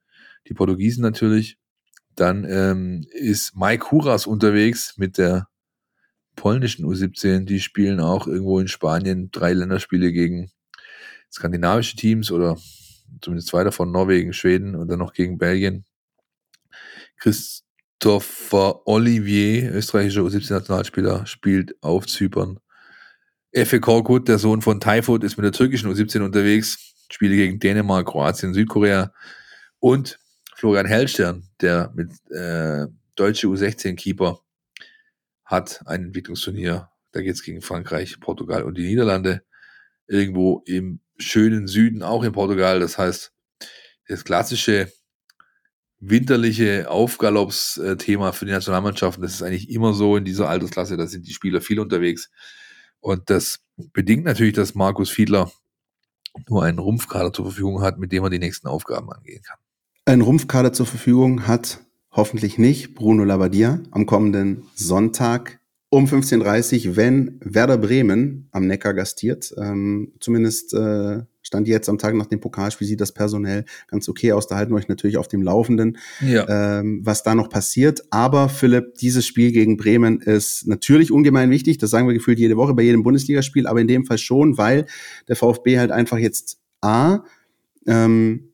[SPEAKER 4] die Portugiesen natürlich. Dann ähm, ist Mike Huras unterwegs mit der polnischen U17, die spielen auch irgendwo in Spanien drei Länderspiele gegen skandinavische Teams oder zumindest zwei davon, Norwegen, Schweden und dann noch gegen Belgien. Christopher Olivier, österreichischer U17-Nationalspieler, spielt auf Zypern. Efe Korkut, der Sohn von Taifut, ist mit der türkischen U17 unterwegs, spiele gegen Dänemark, Kroatien, Südkorea und Florian Hellstern, der mit äh, deutsche U16-Keeper hat ein Entwicklungsturnier. Da geht es gegen Frankreich, Portugal und die Niederlande. Irgendwo im schönen Süden, auch in Portugal. Das heißt, das klassische winterliche Aufgalopps-Thema für die Nationalmannschaften, das ist eigentlich immer so in dieser Altersklasse, da sind die Spieler viel unterwegs. Und das bedingt natürlich, dass Markus Fiedler nur einen Rumpfkader zur Verfügung hat, mit dem er die nächsten Aufgaben angehen kann.
[SPEAKER 3] Ein Rumpfkader zur Verfügung hat hoffentlich nicht Bruno Labbadia am kommenden Sonntag um 15.30 Uhr, wenn Werder Bremen am Neckar gastiert. Ähm, zumindest äh, stand jetzt am Tag nach dem Pokalspiel, sieht das personell ganz okay aus. Da halten wir euch natürlich auf dem Laufenden, ja. ähm, was da noch passiert. Aber Philipp, dieses Spiel gegen Bremen ist natürlich ungemein wichtig. Das sagen wir gefühlt jede Woche bei jedem Bundesligaspiel, aber in dem Fall schon, weil der VfB halt einfach jetzt A, ähm,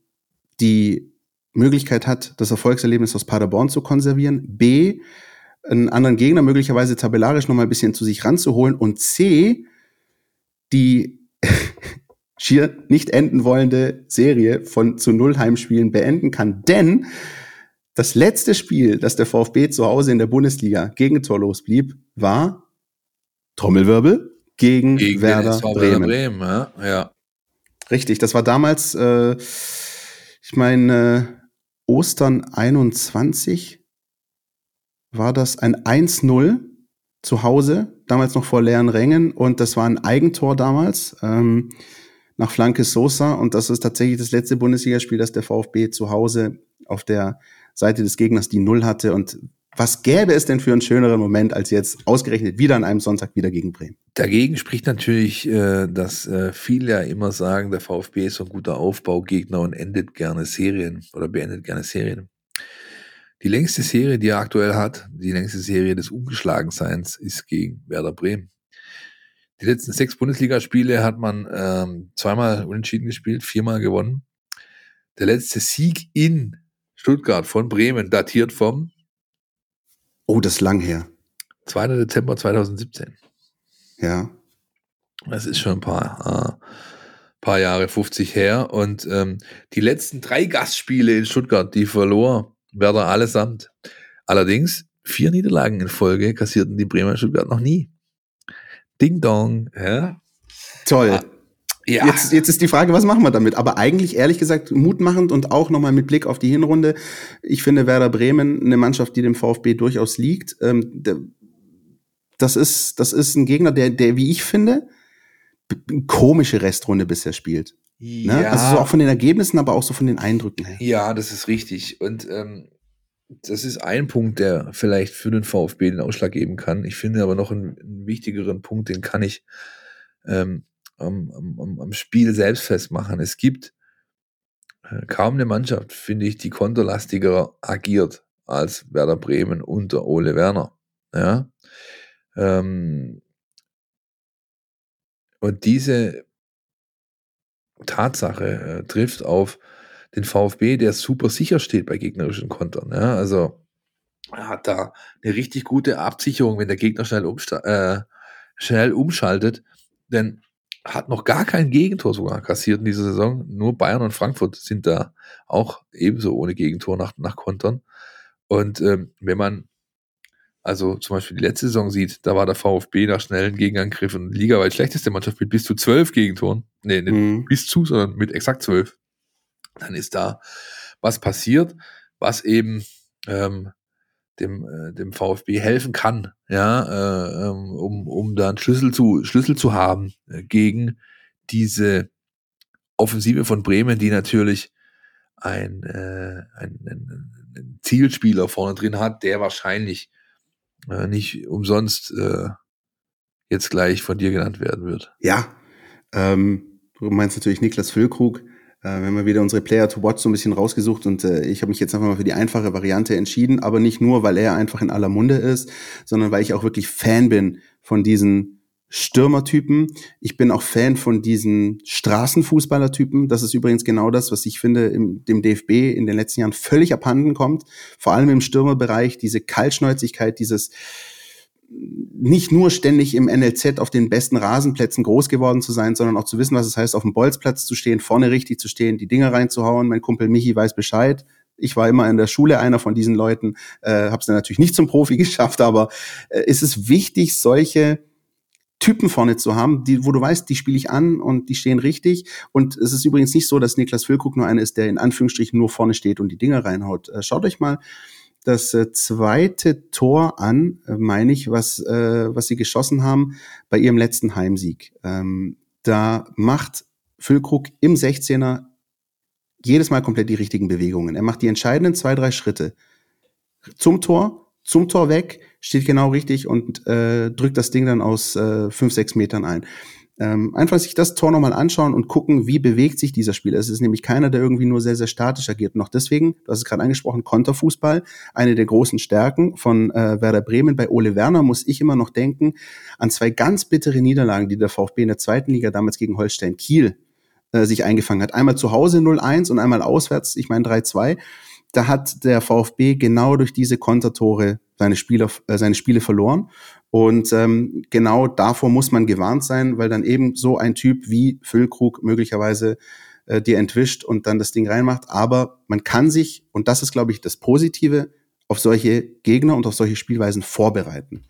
[SPEAKER 3] die Möglichkeit hat, das Erfolgserlebnis aus Paderborn zu konservieren, B, einen anderen Gegner möglicherweise tabellarisch noch mal ein bisschen zu sich ranzuholen und C, die (laughs) schier nicht enden wollende Serie von zu Null Heimspielen beenden kann. Denn das letzte Spiel, das der VfB zu Hause in der Bundesliga gegen torlos blieb, war Trommelwirbel gegen, gegen Werder Bremen. Bremen ja? ja. Richtig, das war damals, äh, ich meine, Ostern 21 war das ein 1-0 zu Hause, damals noch vor leeren Rängen und das war ein Eigentor damals ähm, nach Flanke Sosa und das ist tatsächlich das letzte Bundesligaspiel, das der VfB zu Hause auf der Seite des Gegners die Null hatte. Und was gäbe es denn für einen schöneren Moment als jetzt ausgerechnet wieder an einem Sonntag wieder gegen Bremen?
[SPEAKER 4] Dagegen spricht natürlich, äh, dass äh, viele ja immer sagen, der VfB ist so ein guter Aufbaugegner und endet gerne Serien oder beendet gerne Serien. Die längste Serie, die er aktuell hat, die längste Serie des Ungeschlagenseins, ist gegen Werder Bremen. Die letzten sechs Bundesligaspiele hat man ähm, zweimal unentschieden gespielt, viermal gewonnen. Der letzte Sieg in Stuttgart von Bremen datiert vom
[SPEAKER 3] Oh, das ist lang her.
[SPEAKER 4] 2. Dezember 2017.
[SPEAKER 3] Ja.
[SPEAKER 4] Das ist schon ein paar, äh, paar Jahre, 50 her. Und ähm, die letzten drei Gastspiele in Stuttgart, die verlor Werder allesamt. Allerdings vier Niederlagen in Folge kassierten die Bremer Stuttgart noch nie. Ding Dong. Ja.
[SPEAKER 3] Toll.
[SPEAKER 4] Ja.
[SPEAKER 3] Jetzt, jetzt ist die Frage, was machen wir damit? Aber eigentlich, ehrlich gesagt, mutmachend und auch nochmal mit Blick auf die Hinrunde. Ich finde Werder Bremen eine Mannschaft, die dem VfB durchaus liegt. Ähm, das ist, das ist ein Gegner, der, der, wie ich finde, eine komische Restrunde bisher spielt. Ne?
[SPEAKER 4] Ja.
[SPEAKER 3] Also so auch von den Ergebnissen, aber auch so von den Eindrücken her.
[SPEAKER 4] Ja, das ist richtig. Und ähm, das ist ein Punkt, der vielleicht für den VfB den Ausschlag geben kann. Ich finde aber noch einen, einen wichtigeren Punkt, den kann ich ähm, am, am, am Spiel selbst festmachen. Es gibt äh, kaum eine Mannschaft, finde ich, die konterlastiger agiert als Werder Bremen unter Ole Werner. Ja. Ähm, und diese Tatsache äh, trifft auf den VfB, der super sicher steht bei gegnerischen Kontern. Ja? Also er hat da eine richtig gute Absicherung, wenn der Gegner schnell, äh, schnell umschaltet, denn hat noch gar kein Gegentor sogar kassiert in dieser Saison. Nur Bayern und Frankfurt sind da auch ebenso ohne Gegentor nach, nach Kontern. Und ähm, wenn man also zum Beispiel die letzte Saison sieht, da war der VfB nach schnellen Gegenangriffen ligaweit schlechteste Mannschaft mit bis zu zwölf Gegentoren. Nee, nicht
[SPEAKER 3] Mhm.
[SPEAKER 4] bis zu, sondern mit exakt zwölf. Dann ist da was passiert, was eben ähm, dem, äh, dem VfB helfen kann, ja, äh, ähm, um, um da einen Schlüssel zu, Schlüssel zu haben äh, gegen diese Offensive von Bremen, die natürlich ein, äh, ein, ein, ein Zielspieler vorne drin hat, der wahrscheinlich äh, nicht umsonst äh, jetzt gleich von dir genannt werden wird.
[SPEAKER 3] Ja, ähm, du meinst natürlich Niklas Füllkrug. Äh, wir haben ja wieder unsere Player to Watch so ein bisschen rausgesucht und äh, ich habe mich jetzt einfach mal für die einfache Variante entschieden, aber nicht nur, weil er einfach in aller Munde ist, sondern weil ich auch wirklich Fan bin von diesen Stürmertypen. Ich bin auch Fan von diesen Straßenfußballertypen. Das ist übrigens genau das, was ich finde, im, dem DFB in den letzten Jahren völlig abhanden kommt. Vor allem im Stürmerbereich, diese Kaltschnäuzigkeit, dieses nicht nur ständig im NLZ auf den besten Rasenplätzen groß geworden zu sein, sondern auch zu wissen, was es heißt, auf dem Bolzplatz zu stehen, vorne richtig zu stehen, die Dinger reinzuhauen. Mein Kumpel Michi weiß Bescheid. Ich war immer in der Schule einer von diesen Leuten, äh, habe es dann natürlich nicht zum Profi (laughs) geschafft, aber äh, es ist wichtig, solche Typen vorne zu haben, die, wo du weißt, die spiele ich an und die stehen richtig. Und es ist übrigens nicht so, dass Niklas Füllkrug nur einer ist, der in Anführungsstrichen nur vorne steht und die Dinger reinhaut. Äh, schaut euch mal das äh, zweite Tor an, äh, meine ich, was, äh, was sie geschossen haben bei ihrem letzten Heimsieg. Ähm, da macht Füllkrug im 16er jedes Mal komplett die richtigen Bewegungen. Er macht die entscheidenden zwei, drei Schritte zum Tor, zum Tor weg, steht genau richtig und äh, drückt das Ding dann aus äh, fünf, sechs Metern ein. Ähm, einfach sich das Tor nochmal anschauen und gucken, wie bewegt sich dieser Spieler. Es ist nämlich keiner, der irgendwie nur sehr, sehr statisch agiert. Auch deswegen, du hast es gerade angesprochen, Konterfußball, eine der großen Stärken von äh, Werder Bremen. Bei Ole Werner muss ich immer noch denken an zwei ganz bittere Niederlagen, die der VfB in der zweiten Liga damals gegen Holstein Kiel äh, sich eingefangen hat. Einmal zu Hause 0-1 und einmal auswärts, ich meine 3-2. Da hat der VfB genau durch diese Kontertore seine, Spieler, äh, seine Spiele verloren. Und ähm, genau davor muss man gewarnt sein, weil dann eben so ein Typ wie Füllkrug möglicherweise äh, dir entwischt und dann das Ding reinmacht. Aber man kann sich, und das ist, glaube ich, das Positive, auf solche Gegner und auf solche Spielweisen vorbereiten.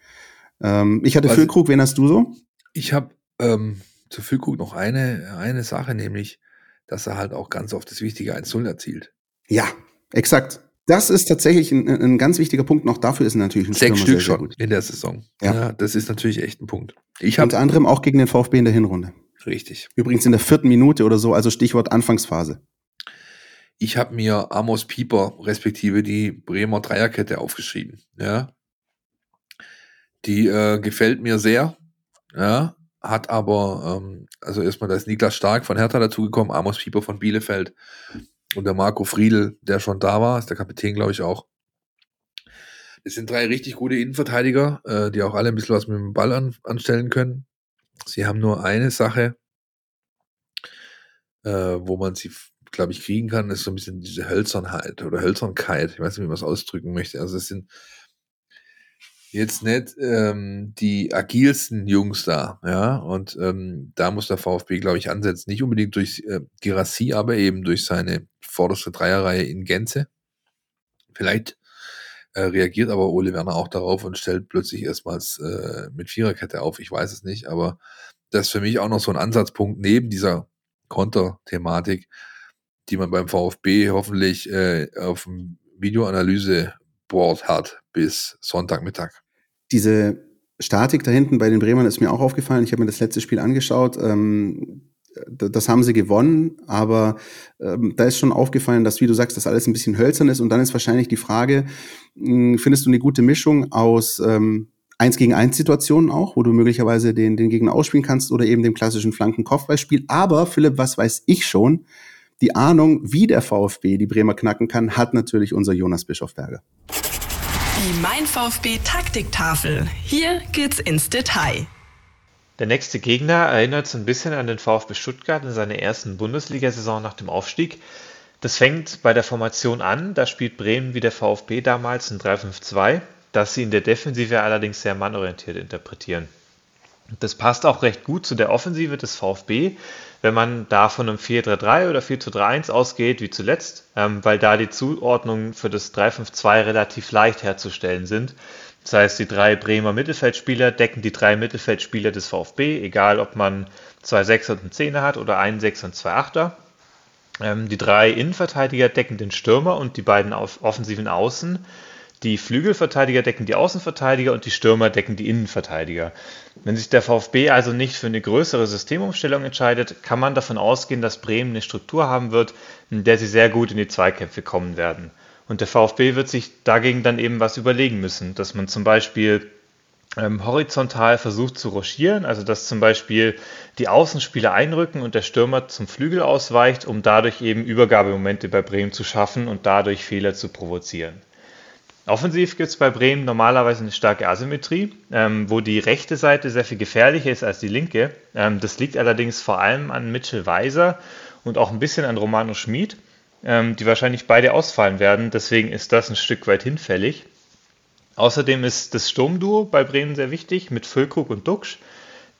[SPEAKER 3] Ähm, ich hatte
[SPEAKER 4] Was-
[SPEAKER 3] Füllkrug, wen hast du so?
[SPEAKER 4] Ich habe ähm, zu Füllkrug noch eine, eine Sache, nämlich, dass er halt auch ganz oft das wichtige 1-0 erzielt.
[SPEAKER 3] Ja, exakt. Das ist tatsächlich ein, ein ganz wichtiger Punkt. Noch dafür ist natürlich ein
[SPEAKER 4] Sechs
[SPEAKER 3] Stürmer
[SPEAKER 4] Stück
[SPEAKER 3] sehr, sehr
[SPEAKER 4] schon
[SPEAKER 3] gut.
[SPEAKER 4] in der Saison.
[SPEAKER 3] Ja.
[SPEAKER 4] Ja. das ist natürlich echt ein Punkt. Ich habe
[SPEAKER 3] Unter anderem auch gegen den VfB in der Hinrunde.
[SPEAKER 4] richtig.
[SPEAKER 3] Übrigens in der vierten Minute oder so, also Stichwort Anfangsphase.
[SPEAKER 4] ich habe mir Amos Pieper respektive die Bremer Dreierkette aufgeschrieben. Ja. Die äh, gefällt mir sehr. Ja. Hat aber, ähm, also erstmal, da ist Niklas Stark von Hertha dazugekommen, Amos Pieper von Bielefeld und der Marco Friedl, der schon da war, ist der Kapitän, glaube ich, auch. Es sind drei richtig gute Innenverteidiger, äh, die auch alle ein bisschen was mit dem Ball an, anstellen können. Sie haben nur eine Sache, äh, wo man sie, glaube ich, kriegen kann, ist so ein bisschen diese Hölzernheit oder Hölzernkeit. Ich weiß nicht, wie man es ausdrücken möchte. Also es sind jetzt nicht ähm, die agilsten Jungs da, ja, und ähm, da muss der VfB, glaube ich, ansetzen. Nicht unbedingt durch äh, Girassi, aber eben durch seine vorderste Dreierreihe in Gänze. Vielleicht äh, reagiert aber Ole Werner auch darauf und stellt plötzlich erstmals äh, mit Viererkette auf. Ich weiß es nicht, aber das ist für mich auch noch so ein Ansatzpunkt neben dieser Konter-Thematik, die man beim VfB hoffentlich äh, auf dem Videoanalyse-Board hat bis Sonntagmittag.
[SPEAKER 3] Diese Statik da hinten bei den Bremern ist mir auch aufgefallen. Ich habe mir das letzte Spiel angeschaut. Ähm, das haben sie gewonnen, aber ähm, da ist schon aufgefallen, dass, wie du sagst, das alles ein bisschen hölzern ist. Und dann ist wahrscheinlich die Frage, mh, findest du eine gute Mischung aus ähm, 1 gegen 1 Situationen auch, wo du möglicherweise den, den Gegner ausspielen kannst oder eben dem klassischen Flanken-Kopfballspiel. Aber Philipp, was weiß ich schon? Die Ahnung, wie der VfB die Bremer knacken kann, hat natürlich unser Jonas Bischofberger.
[SPEAKER 1] Die Mein VfB Taktiktafel. Hier geht's ins Detail.
[SPEAKER 9] Der nächste Gegner erinnert so ein bisschen an den VfB Stuttgart in seiner ersten Bundesliga-Saison nach dem Aufstieg. Das fängt bei der Formation an. Da spielt Bremen wie der VfB damals ein 3-5-2, das sie in der Defensive allerdings sehr mannorientiert interpretieren. Das passt auch recht gut zu der Offensive des VfB, wenn man da von einem 4-3-3 oder 4-3-1 ausgeht, wie zuletzt, ähm, weil da die Zuordnungen für das 3-5-2 relativ leicht herzustellen sind. Das heißt, die drei Bremer Mittelfeldspieler decken die drei Mittelfeldspieler des VfB, egal ob man zwei Sechser und einen Zehner hat oder einen Sechser und zwei Achter. Ähm, die drei Innenverteidiger decken den Stürmer und die beiden offensiven Außen. Die Flügelverteidiger decken die Außenverteidiger und die Stürmer decken die Innenverteidiger. Wenn sich der VfB also nicht für eine größere Systemumstellung entscheidet, kann man davon ausgehen, dass Bremen eine Struktur haben wird, in der sie sehr gut in die Zweikämpfe kommen werden. Und der VfB wird sich dagegen dann eben was überlegen müssen, dass man zum Beispiel ähm, horizontal versucht zu rochieren, also dass zum Beispiel die Außenspieler einrücken und der Stürmer zum Flügel ausweicht, um dadurch eben Übergabemomente bei Bremen zu schaffen und dadurch Fehler zu provozieren. Offensiv gibt es bei Bremen normalerweise eine starke Asymmetrie, ähm, wo die rechte Seite sehr viel gefährlicher ist als die linke. Ähm, das liegt allerdings vor allem an Mitchell Weiser und auch ein bisschen an Romano Schmid ähm, die wahrscheinlich beide ausfallen werden. Deswegen ist das ein Stück weit hinfällig. Außerdem ist das Sturmduo bei Bremen sehr wichtig mit Füllkrug und Duxch.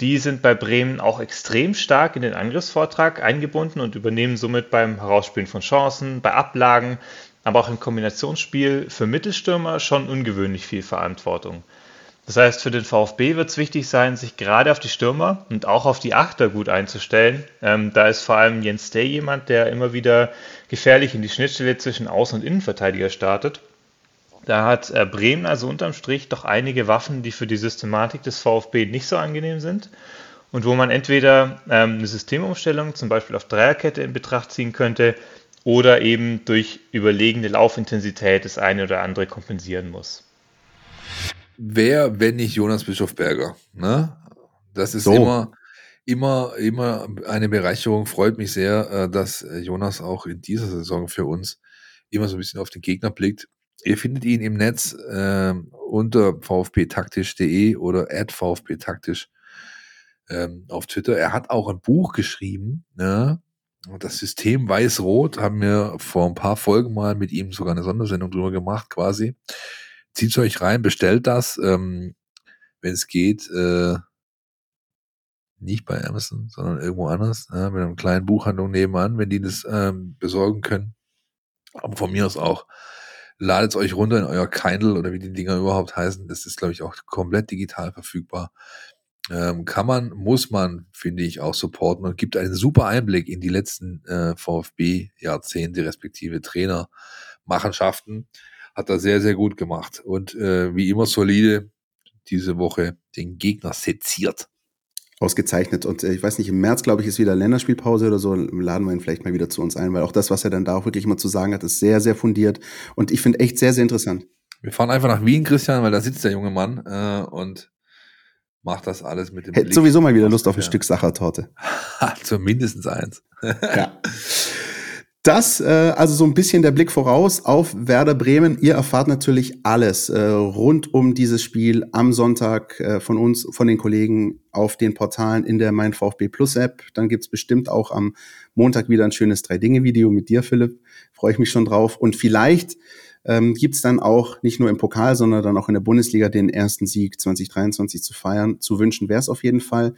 [SPEAKER 9] Die sind bei Bremen auch extrem stark in den Angriffsvortrag eingebunden und übernehmen somit beim Herausspielen von Chancen, bei Ablagen, aber auch im Kombinationsspiel für Mittelstürmer schon ungewöhnlich viel Verantwortung. Das heißt, für den VfB wird es wichtig sein, sich gerade auf die Stürmer und auch auf die Achter gut einzustellen. Ähm, da ist vor allem Jens Day jemand, der immer wieder gefährlich in die Schnittstelle zwischen Außen- und Innenverteidiger startet. Da hat äh, Bremen also unterm Strich doch einige Waffen, die für die Systematik des VfB nicht so angenehm sind und wo man entweder ähm, eine Systemumstellung zum Beispiel auf Dreierkette in Betracht ziehen könnte oder eben durch überlegene Laufintensität das eine oder andere kompensieren muss
[SPEAKER 4] wer, wenn nicht Jonas Bischofberger? Ne? Das ist so. immer, immer, immer eine Bereicherung. Freut mich sehr, äh, dass Jonas auch in dieser Saison für uns immer so ein bisschen auf den Gegner blickt. Ihr findet ihn im Netz äh, unter vfbtaktisch.de oder at vfbtaktisch ähm, auf Twitter. Er hat auch ein Buch geschrieben, ne? Das System Weiß-Rot haben wir vor ein paar Folgen mal mit ihm sogar eine Sondersendung drüber gemacht, quasi zieht euch rein, bestellt das, ähm, wenn es geht, äh, nicht bei Amazon, sondern irgendwo anders, äh, mit einer kleinen Buchhandlung nebenan, wenn die das ähm, besorgen können. Aber von mir aus auch, ladet es euch runter in euer Kindle oder wie die Dinger überhaupt heißen. Das ist, glaube ich, auch komplett digital verfügbar. Ähm, kann man, muss man, finde ich, auch supporten und gibt einen super Einblick in die letzten äh, VfB-Jahrzehnte, respektive Trainermachenschaften hat er sehr, sehr gut gemacht. Und äh, wie immer solide diese Woche den Gegner seziert.
[SPEAKER 3] ausgezeichnet. Und äh, ich weiß nicht, im März, glaube ich, ist wieder Länderspielpause oder so. Laden wir ihn vielleicht mal wieder zu uns ein, weil auch das, was er dann da auch wirklich immer zu sagen hat, ist sehr, sehr fundiert. Und ich finde echt sehr, sehr interessant.
[SPEAKER 4] Wir fahren einfach nach Wien, Christian, weil da sitzt der junge Mann äh, und macht das alles mit dem
[SPEAKER 3] Hätte
[SPEAKER 4] Blick.
[SPEAKER 3] sowieso mal wieder Lust auf ein
[SPEAKER 4] Ja.
[SPEAKER 3] Stück Sachertorte. (laughs)
[SPEAKER 4] Zumindest eins. (laughs)
[SPEAKER 3] Ja. Das, äh, also so ein bisschen der Blick voraus auf Werder Bremen. Ihr erfahrt natürlich alles äh, rund um dieses Spiel am Sonntag äh, von uns, von den Kollegen auf den Portalen in der Mein VfB Plus App. Dann gibt's bestimmt auch am Montag wieder ein schönes Drei-Dinge-Video mit dir, Philipp. Freue ich mich schon drauf. Und vielleicht ähm, gibt's dann auch nicht nur im Pokal, sondern dann auch in der Bundesliga den ersten Sieg 2023 zu feiern. Zu wünschen wäre es auf jeden Fall.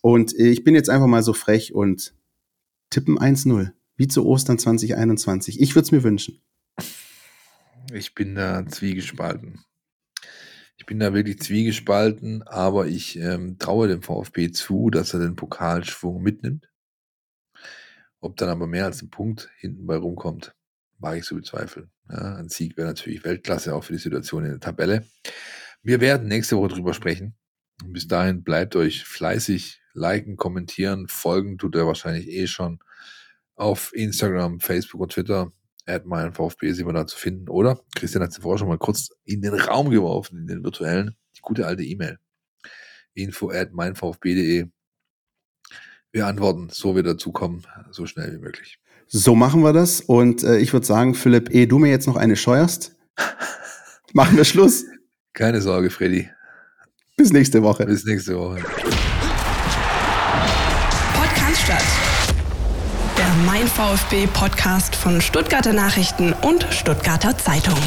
[SPEAKER 3] Und äh, ich bin jetzt einfach mal so frech und tippen 1-0. Wie zu Ostern 2021. Ich würde es mir wünschen.
[SPEAKER 4] Ich bin da zwiegespalten. Ich bin da wirklich zwiegespalten, aber ich ähm, traue dem VfB zu, dass er den Pokalschwung mitnimmt. Ob dann aber mehr als ein Punkt hinten bei rumkommt, mag ich zu bezweifeln. Ja, ein Sieg wäre natürlich Weltklasse, auch für die Situation in der Tabelle. Wir werden nächste Woche drüber sprechen. Bis dahin bleibt euch fleißig liken, kommentieren, folgen tut er wahrscheinlich eh schon auf Instagram, Facebook und Twitter. At mein VfB ist immer da zu finden, oder? Christian hat es vorher schon mal kurz in den Raum geworfen, in den virtuellen. Die gute alte E-Mail. Info at meinvfb.de. Wir antworten, so wir dazu kommen, so schnell wie möglich.
[SPEAKER 3] So machen wir das. Und äh, ich würde sagen, Philipp, ehe du mir jetzt noch eine scheuerst, (laughs) machen wir Schluss.
[SPEAKER 4] Keine Sorge, Freddy.
[SPEAKER 3] Bis nächste Woche.
[SPEAKER 4] Bis nächste Woche.
[SPEAKER 1] Podcast statt. Der Mein VfB Podcast von Stuttgarter Nachrichten und Stuttgarter Zeitung.